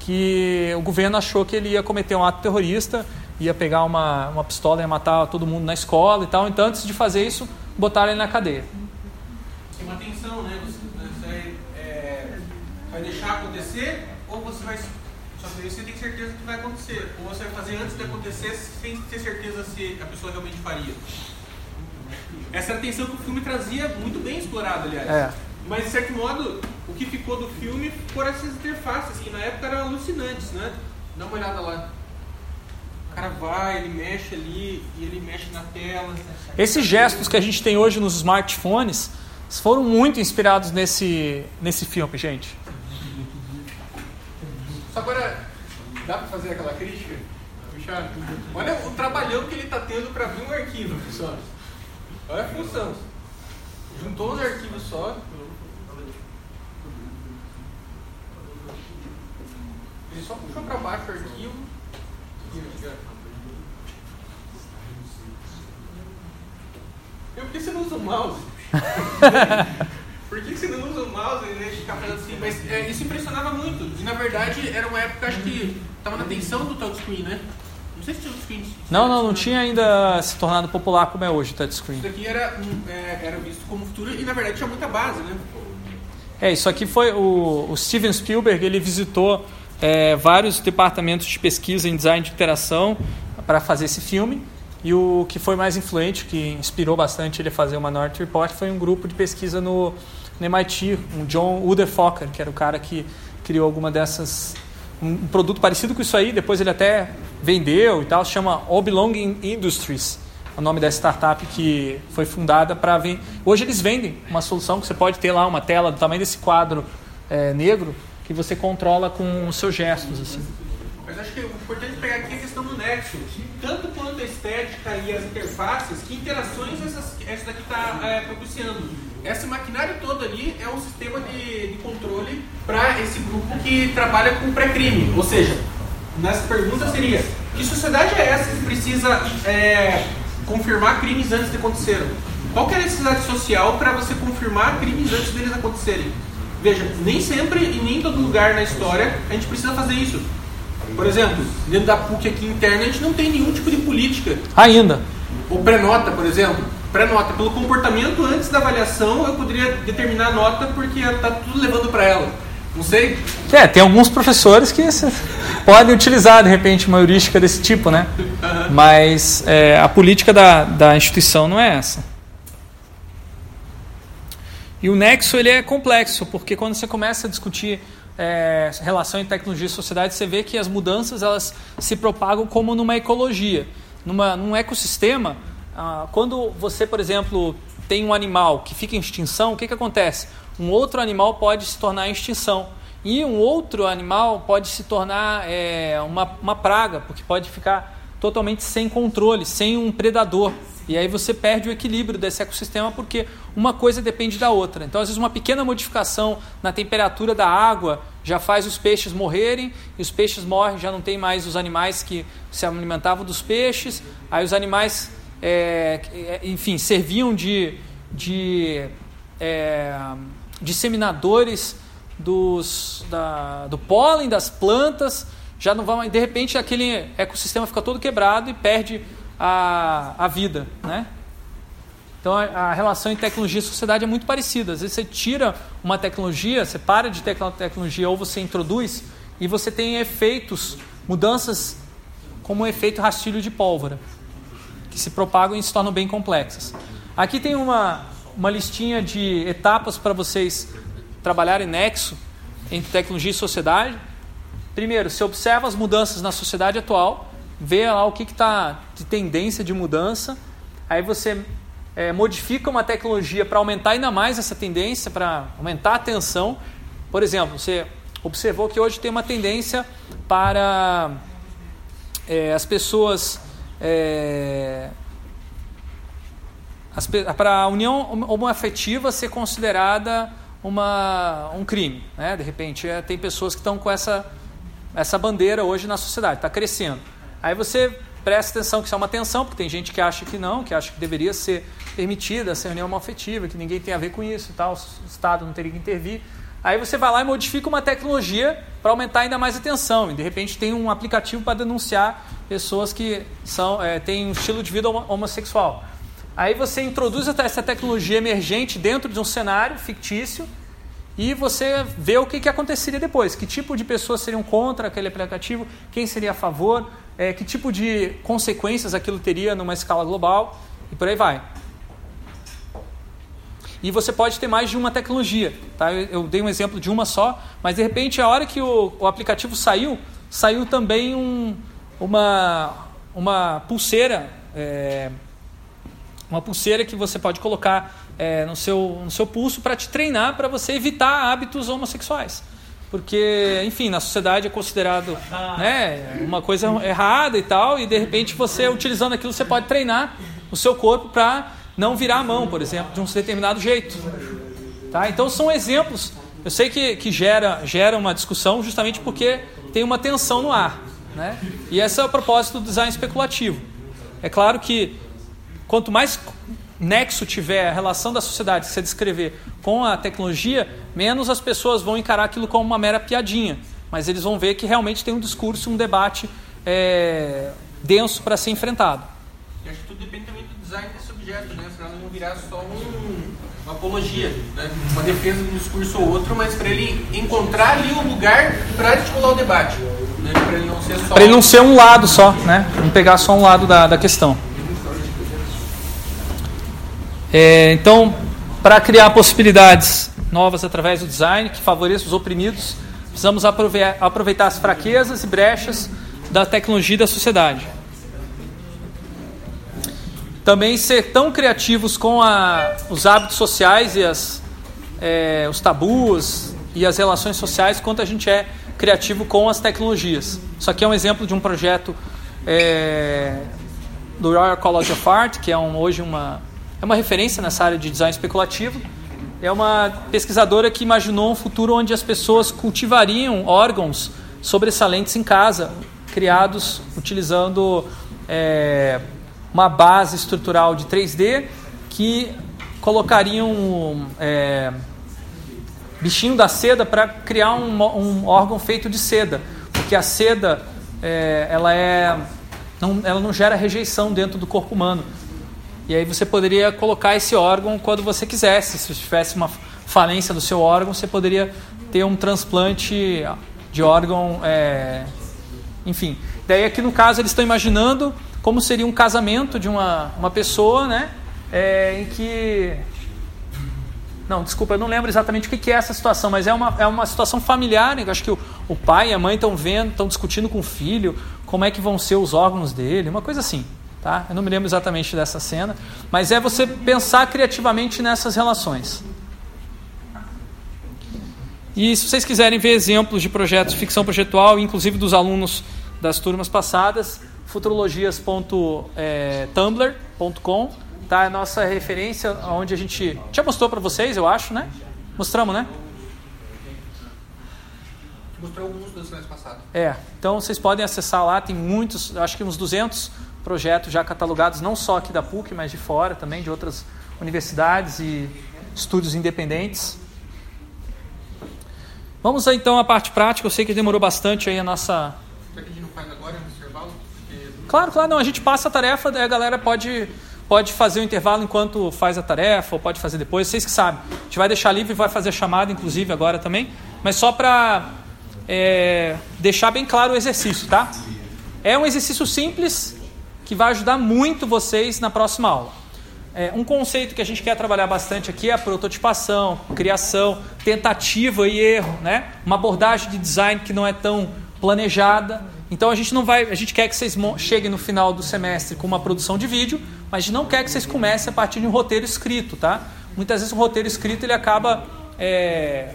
que o governo achou que ele ia cometer um ato terrorista, ia pegar uma, uma pistola e matar todo mundo na escola e tal. Então, antes de fazer isso, botaram ele na cadeia. Tem uma tensão, né? vai deixar acontecer ou você vai. Só que você tem certeza que vai acontecer. Ou você vai fazer antes de acontecer sem ter certeza se a pessoa realmente faria. Essa é a tensão que o filme trazia muito bem explorada, aliás. É. Mas, de certo modo, o que ficou do filme foram essas interfaces, que na época eram alucinantes, né? Dá uma olhada lá. O cara vai, ele mexe ali, e ele mexe na tela. Esses gestos que a gente tem hoje nos smartphones foram muito inspirados nesse, nesse filme, gente. Só agora, dá para fazer aquela crítica? Puxar. Olha o trabalhão que ele está tendo para abrir um arquivo, pessoal. Olha a função. Juntou os arquivos só. Ele só puxou para baixo o arquivo. Por que você não usa o mouse? <laughs> Por que, você não usa o mouse em vez de ficar fazendo assim? Mas é, isso impressionava muito. E na verdade era uma época, acho que estava na tensão do touchscreen, né? Não sei se touchscreen. Não, não, não tinha ainda se tornado popular como é hoje o touchscreen. Isso aqui era, é, era visto como futuro e na verdade tinha muita base, né? É, isso aqui foi o, o Steven Spielberg, ele visitou é, vários departamentos de pesquisa em design de interação para fazer esse filme. E o que foi mais influente, que inspirou bastante ele a fazer o Minority Report, foi um grupo de pesquisa no, no MIT, um John Uderfocker, que era o cara que criou alguma dessas um produto parecido com isso aí, depois ele até vendeu e tal, chama Belonging Industries, o nome da startup que foi fundada para ver. Hoje eles vendem uma solução que você pode ter lá uma tela do tamanho desse quadro é, negro que você controla com os seus gestos assim. Mas acho que o importante pegar aqui é a questão do nexo. Tanto quanto a estética e as interfaces, que interações essas, essa daqui está é, propiciando. Esse maquinário todo ali é um sistema de, de controle para esse grupo que trabalha com pré-crime. Ou seja, nessa pergunta seria: que sociedade é essa que precisa é, confirmar crimes antes de acontecerem? Qual é a necessidade social para você confirmar crimes antes deles acontecerem? Veja, nem sempre e nem em todo lugar na história a gente precisa fazer isso. Por exemplo, dentro da PUC aqui interna, a gente não tem nenhum tipo de política. Ainda. Ou pré-nota, por exemplo. Pré-nota. Pelo comportamento antes da avaliação, eu poderia determinar a nota porque está tudo levando para ela. Não sei. É, tem alguns professores que podem utilizar, de repente, uma heurística desse tipo, né? Uhum. Mas é, a política da, da instituição não é essa. E o nexo ele é complexo, porque quando você começa a discutir é, relação entre tecnologia e sociedade, você vê que as mudanças elas se propagam como numa ecologia. numa, num ecossistema, ah, quando você, por exemplo, tem um animal que fica em extinção, o que, que acontece? Um outro animal pode se tornar extinção. E um outro animal pode se tornar é, uma, uma praga, porque pode ficar totalmente sem controle, sem um predador. E aí você perde o equilíbrio desse ecossistema porque uma coisa depende da outra. Então, às vezes, uma pequena modificação na temperatura da água já faz os peixes morrerem, e os peixes morrem, já não tem mais os animais que se alimentavam dos peixes, aí os animais, é, é enfim, serviam de, de é, disseminadores dos, da, do pólen das plantas, já não vão, de repente aquele ecossistema fica todo quebrado e perde a, a vida, né? Então a, a relação entre tecnologia e sociedade é muito parecida. Às vezes você tira uma tecnologia, você para de ter tecnologia ou você introduz e você tem efeitos, mudanças como o efeito rastilho de pólvora, que se propagam e se tornam bem complexas. Aqui tem uma, uma listinha de etapas para vocês trabalharem nexo entre tecnologia e sociedade. Primeiro, você observa as mudanças na sociedade atual vê lá o que está de tendência de mudança, aí você é, modifica uma tecnologia para aumentar ainda mais essa tendência, para aumentar a tensão. Por exemplo, você observou que hoje tem uma tendência para é, as pessoas. É, as, para a união homoafetiva ser considerada uma, um crime. Né? De repente, é, tem pessoas que estão com essa, essa bandeira hoje na sociedade, está crescendo. Aí você presta atenção que isso é uma tensão, porque tem gente que acha que não, que acha que deveria ser permitida essa reunião afetiva, que ninguém tem a ver com isso e tal, o Estado não teria que intervir. Aí você vai lá e modifica uma tecnologia para aumentar ainda mais a tensão. E de repente tem um aplicativo para denunciar pessoas que são, é, têm um estilo de vida homossexual. Aí você introduz essa tecnologia emergente dentro de um cenário fictício e você vê o que, que aconteceria depois. Que tipo de pessoas seriam contra aquele aplicativo, quem seria a favor, é, que tipo de consequências aquilo teria numa escala global e por aí vai. E você pode ter mais de uma tecnologia. Tá? Eu, eu dei um exemplo de uma só, mas de repente, a hora que o, o aplicativo saiu, saiu também um, uma, uma pulseira. É, uma pulseira que você pode colocar é, no, seu, no seu pulso para te treinar para você evitar hábitos homossexuais porque, enfim, na sociedade é considerado né, uma coisa errada e tal, e de repente você, utilizando aquilo, você pode treinar o seu corpo para não virar a mão, por exemplo, de um determinado jeito. Tá? Então são exemplos. Eu sei que, que gera, gera uma discussão justamente porque tem uma tensão no ar. Né? E esse é o propósito do design especulativo. É claro que quanto mais nexo tiver a relação da sociedade que você descrever com a tecnologia, menos as pessoas vão encarar aquilo como uma mera piadinha. Mas eles vão ver que realmente tem um discurso, um debate é, denso para ser enfrentado. E acho que tudo depende também do design desse objeto, né? Para não virar só um, uma apologia, né? uma defesa de um discurso ou outro, mas para ele encontrar ali o um lugar para articular o debate. Né? Para ele não ser só. Ele não ser um lado só, né? Não pegar só um lado da, da questão. É, então, para criar possibilidades novas através do design que favoreçam os oprimidos, precisamos aproveitar as fraquezas e brechas da tecnologia e da sociedade. Também ser tão criativos com a, os hábitos sociais e as, é, os tabus e as relações sociais quanto a gente é criativo com as tecnologias. Isso aqui é um exemplo de um projeto é, do Royal College of Art, que é um, hoje uma é uma referência nessa área de design especulativo. É uma pesquisadora que imaginou um futuro onde as pessoas cultivariam órgãos sobressalentes em casa, criados utilizando é, uma base estrutural de 3D que colocariam é, bichinho da seda para criar um, um, órgão feito de seda, porque a seda é, ela é não, ela não gera rejeição dentro do corpo humano. E aí você poderia colocar esse órgão quando você quisesse. Se tivesse uma falência do seu órgão, você poderia ter um transplante de órgão, é... enfim. Daí aqui no caso eles estão imaginando como seria um casamento de uma, uma pessoa, né? É, em que não, desculpa, eu não lembro exatamente o que é essa situação, mas é uma, é uma situação familiar. Né? Acho que o, o pai e a mãe estão vendo, estão discutindo com o filho como é que vão ser os órgãos dele, uma coisa assim. Tá? Eu não me lembro exatamente dessa cena, mas é você pensar criativamente nessas relações. E se vocês quiserem ver exemplos de projetos de ficção projetual, inclusive dos alunos das turmas passadas, futurologias.tumblr.com tá? É a nossa referência, onde a gente já mostrou para vocês, eu acho, né? Mostramos, né? Mostrou alguns das semanas passadas. É, então vocês podem acessar lá, tem muitos, acho que uns 200 projetos já catalogados, não só aqui da PUC, mas de fora também, de outras universidades e estúdios independentes. Vamos então à parte prática. Eu sei que demorou bastante aí a nossa. Será que a gente não faz agora no intervalo? Porque... Claro, claro, não. A gente passa a tarefa, daí a galera pode, pode fazer o intervalo enquanto faz a tarefa, ou pode fazer depois, vocês que sabem. A gente vai deixar livre e vai fazer a chamada, inclusive, agora também. Mas só para é, deixar bem claro o exercício, tá? É um exercício simples que vai ajudar muito vocês na próxima aula. É, um conceito que a gente quer trabalhar bastante aqui é a prototipação, criação, tentativa e erro, né? Uma abordagem de design que não é tão planejada. Então a gente não vai, a gente quer que vocês cheguem no final do semestre com uma produção de vídeo, mas não quer que vocês comecem a partir de um roteiro escrito, tá? Muitas vezes o roteiro escrito ele acaba é,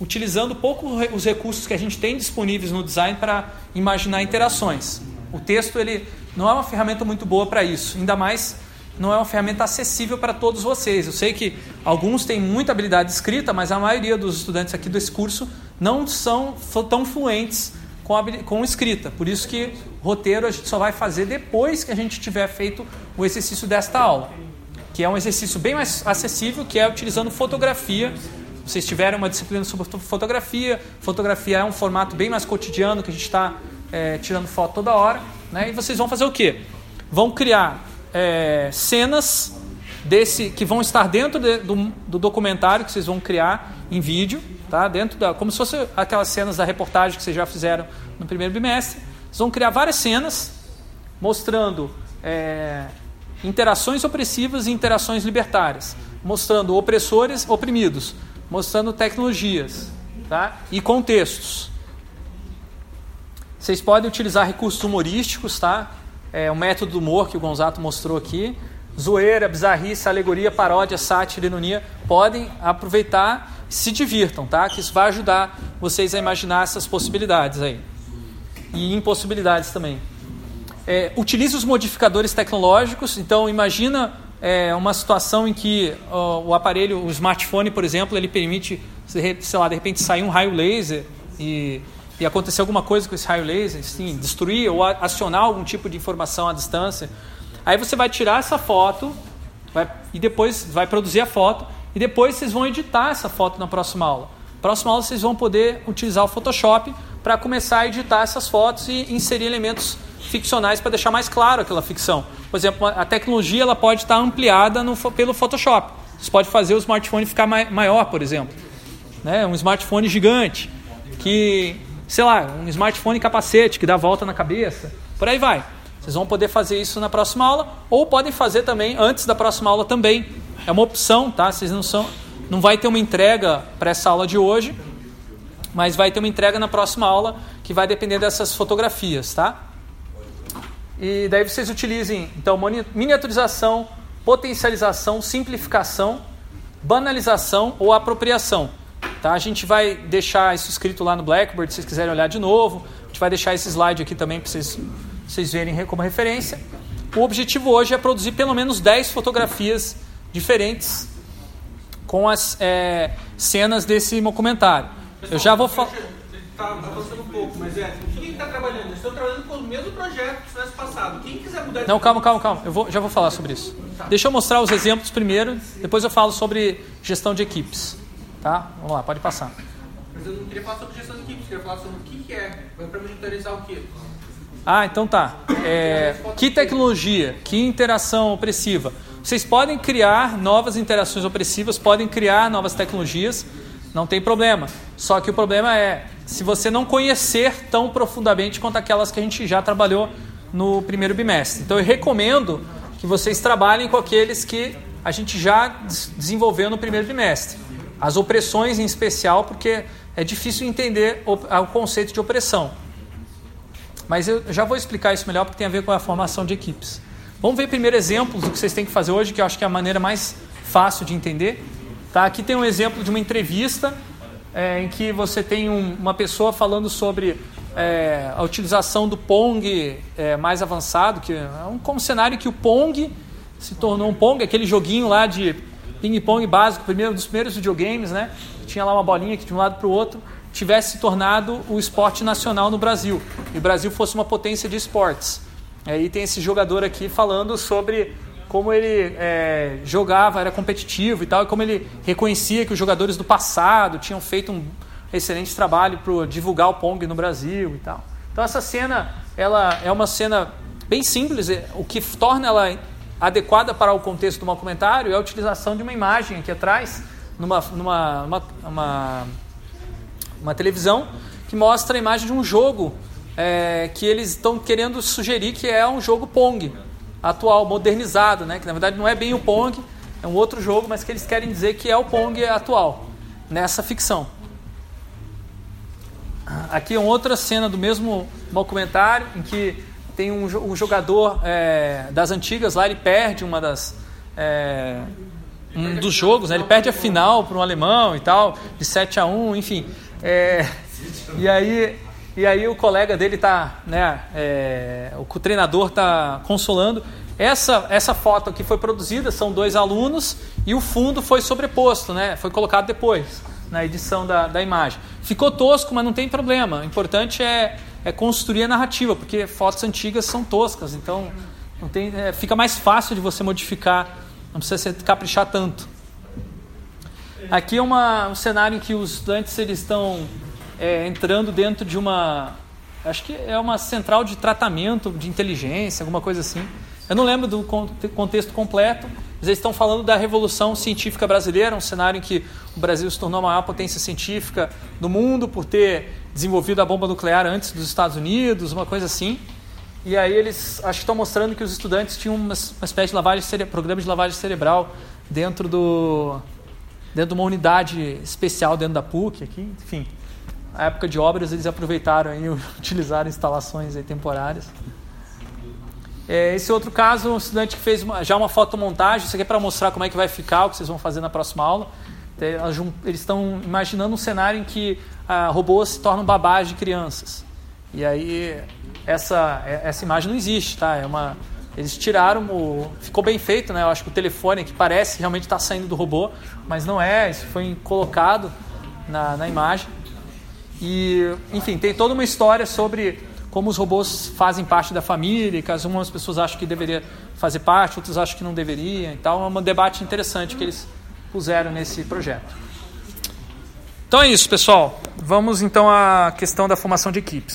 utilizando pouco os recursos que a gente tem disponíveis no design para imaginar interações. O texto ele não é uma ferramenta muito boa para isso, ainda mais não é uma ferramenta acessível para todos vocês. Eu sei que alguns têm muita habilidade escrita, mas a maioria dos estudantes aqui desse curso não são tão fluentes com, a, com escrita. Por isso que roteiro a gente só vai fazer depois que a gente tiver feito o exercício desta aula, que é um exercício bem mais acessível, que é utilizando fotografia. Vocês tiverem uma disciplina sobre fotografia, fotografia é um formato bem mais cotidiano que a gente está é, tirando foto toda hora, né? E vocês vão fazer o quê? Vão criar é, cenas desse que vão estar dentro de, do, do, documentário que vocês vão criar em vídeo, tá? Dentro da, como se fosse aquelas cenas da reportagem que vocês já fizeram no primeiro bimestre. Vocês vão criar várias cenas mostrando é, interações opressivas e interações libertárias, mostrando opressores oprimidos, mostrando tecnologias, tá? E contextos. Vocês podem utilizar recursos humorísticos, tá? é, o método do humor que o Gonzato mostrou aqui, zoeira, bizarrice, alegoria, paródia, sátira, ironia, podem aproveitar e se divirtam, tá? Que isso vai ajudar vocês a imaginar essas possibilidades aí. E impossibilidades também. É, utilize os modificadores tecnológicos, então imagina é, uma situação em que ó, o aparelho, o smartphone, por exemplo, ele permite, sei lá, de repente sair um raio laser e e acontecer alguma coisa com esse raio laser, assim, destruir ou acionar algum tipo de informação à distância, aí você vai tirar essa foto vai, e depois vai produzir a foto e depois vocês vão editar essa foto na próxima aula. Próxima aula vocês vão poder utilizar o Photoshop para começar a editar essas fotos e inserir elementos ficcionais para deixar mais claro aquela ficção. Por exemplo, a tecnologia ela pode estar ampliada no, pelo Photoshop. Você pode fazer o smartphone ficar maior, por exemplo. Né? Um smartphone gigante que sei lá, um smartphone capacete que dá volta na cabeça, por aí vai. Vocês vão poder fazer isso na próxima aula ou podem fazer também antes da próxima aula também. É uma opção, tá? Vocês não são não vai ter uma entrega para essa aula de hoje, mas vai ter uma entrega na próxima aula que vai depender dessas fotografias, tá? E daí vocês utilizem então miniaturização, potencialização, simplificação, banalização ou apropriação. Tá? A gente vai deixar isso escrito lá no Blackboard, se vocês quiserem olhar de novo. A gente vai deixar esse slide aqui também para vocês, vocês verem como referência. O objetivo hoje é produzir pelo menos 10 fotografias diferentes com as é, cenas desse documentário. Eu já vou falar. Está avançando um pouco, mas é. Quem está trabalhando? Estão trabalhando com o mesmo projeto que tivesse passado. Quem quiser mudar de Não, calma, calma, calma. Eu vou, já vou falar sobre isso. Tá. Deixa eu mostrar os exemplos primeiro, depois eu falo sobre gestão de equipes. Tá? Vamos lá, pode passar. Mas eu não queria falar sobre gestão de equipes, eu queria falar sobre o que, que é, para monitorizar o quê? Ah, então tá. É, que tecnologia, que interação opressiva. Vocês podem criar novas interações opressivas, podem criar novas tecnologias, não tem problema. Só que o problema é se você não conhecer tão profundamente quanto aquelas que a gente já trabalhou no primeiro bimestre. Então eu recomendo que vocês trabalhem com aqueles que a gente já desenvolveu no primeiro bimestre. As opressões em especial, porque é difícil entender o, o conceito de opressão. Mas eu já vou explicar isso melhor porque tem a ver com a formação de equipes. Vamos ver primeiro exemplos do que vocês têm que fazer hoje, que eu acho que é a maneira mais fácil de entender. Tá? Aqui tem um exemplo de uma entrevista é, em que você tem um, uma pessoa falando sobre é, a utilização do Pong é, mais avançado, que é um, como cenário que o Pong se tornou um Pong, aquele joguinho lá de ping-pong básico, primeiro dos primeiros videogames, né? Tinha lá uma bolinha que de um lado para o outro tivesse se tornado o esporte nacional no Brasil e o Brasil fosse uma potência de esportes. Aí tem esse jogador aqui falando sobre como ele é, jogava, era competitivo e tal, e como ele reconhecia que os jogadores do passado tinham feito um excelente trabalho para divulgar o Pong no Brasil e tal. Então essa cena, ela é uma cena bem simples, o que torna ela adequada para o contexto do documentário é a utilização de uma imagem aqui atrás, numa, numa uma, uma, uma televisão, que mostra a imagem de um jogo é, que eles estão querendo sugerir que é um jogo Pong atual, modernizado, né? que na verdade não é bem o Pong, é um outro jogo, mas que eles querem dizer que é o Pong atual, nessa ficção. Aqui é outra cena do mesmo documentário, em que tem um, um jogador é, das antigas lá, ele perde uma das. É, um dos jogos, né? ele perde a final para um alemão e tal, de 7 a 1 enfim. É, e aí e aí o colega dele tá, né, é, o treinador tá consolando. Essa, essa foto que foi produzida são dois alunos e o fundo foi sobreposto, né, foi colocado depois na edição da, da imagem. Ficou tosco, mas não tem problema. O importante é, é construir a narrativa, porque fotos antigas são toscas, então não tem, é, fica mais fácil de você modificar, não precisa se caprichar tanto. Aqui é uma, um cenário em que os estudantes eles estão é, entrando dentro de uma. Acho que é uma central de tratamento de inteligência, alguma coisa assim. Eu não lembro do contexto completo, mas eles estão falando da revolução científica brasileira, um cenário em que o Brasil se tornou a maior potência científica do mundo por ter desenvolvido a bomba nuclear antes dos Estados Unidos, uma coisa assim. E aí eles acho que estão mostrando que os estudantes tinham uma, uma espécie de lavagem programa de lavagem cerebral dentro do dentro de uma unidade especial dentro da PUC aqui, enfim a época de obras eles aproveitaram e <laughs> utilizaram instalações temporárias. É, esse outro caso, um estudante que fez uma, já uma fotomontagem, isso aqui é para mostrar como é que vai ficar, o que vocês vão fazer na próxima aula. Eles estão imaginando um cenário em que ah, robôs se tornam babás de crianças. E aí essa, essa imagem não existe, tá? É uma, eles tiraram o. Ficou bem feito, né? Eu acho que o telefone que parece realmente estar tá saindo do robô, mas não é, isso foi colocado na, na imagem. E, enfim, tem toda uma história sobre como os robôs fazem parte da família, que algumas pessoas acham que deveria fazer parte, outras acham que não deveria e tal. É um debate interessante que eles puseram nesse projeto. Então é isso, pessoal. Vamos então à questão da formação de equipes.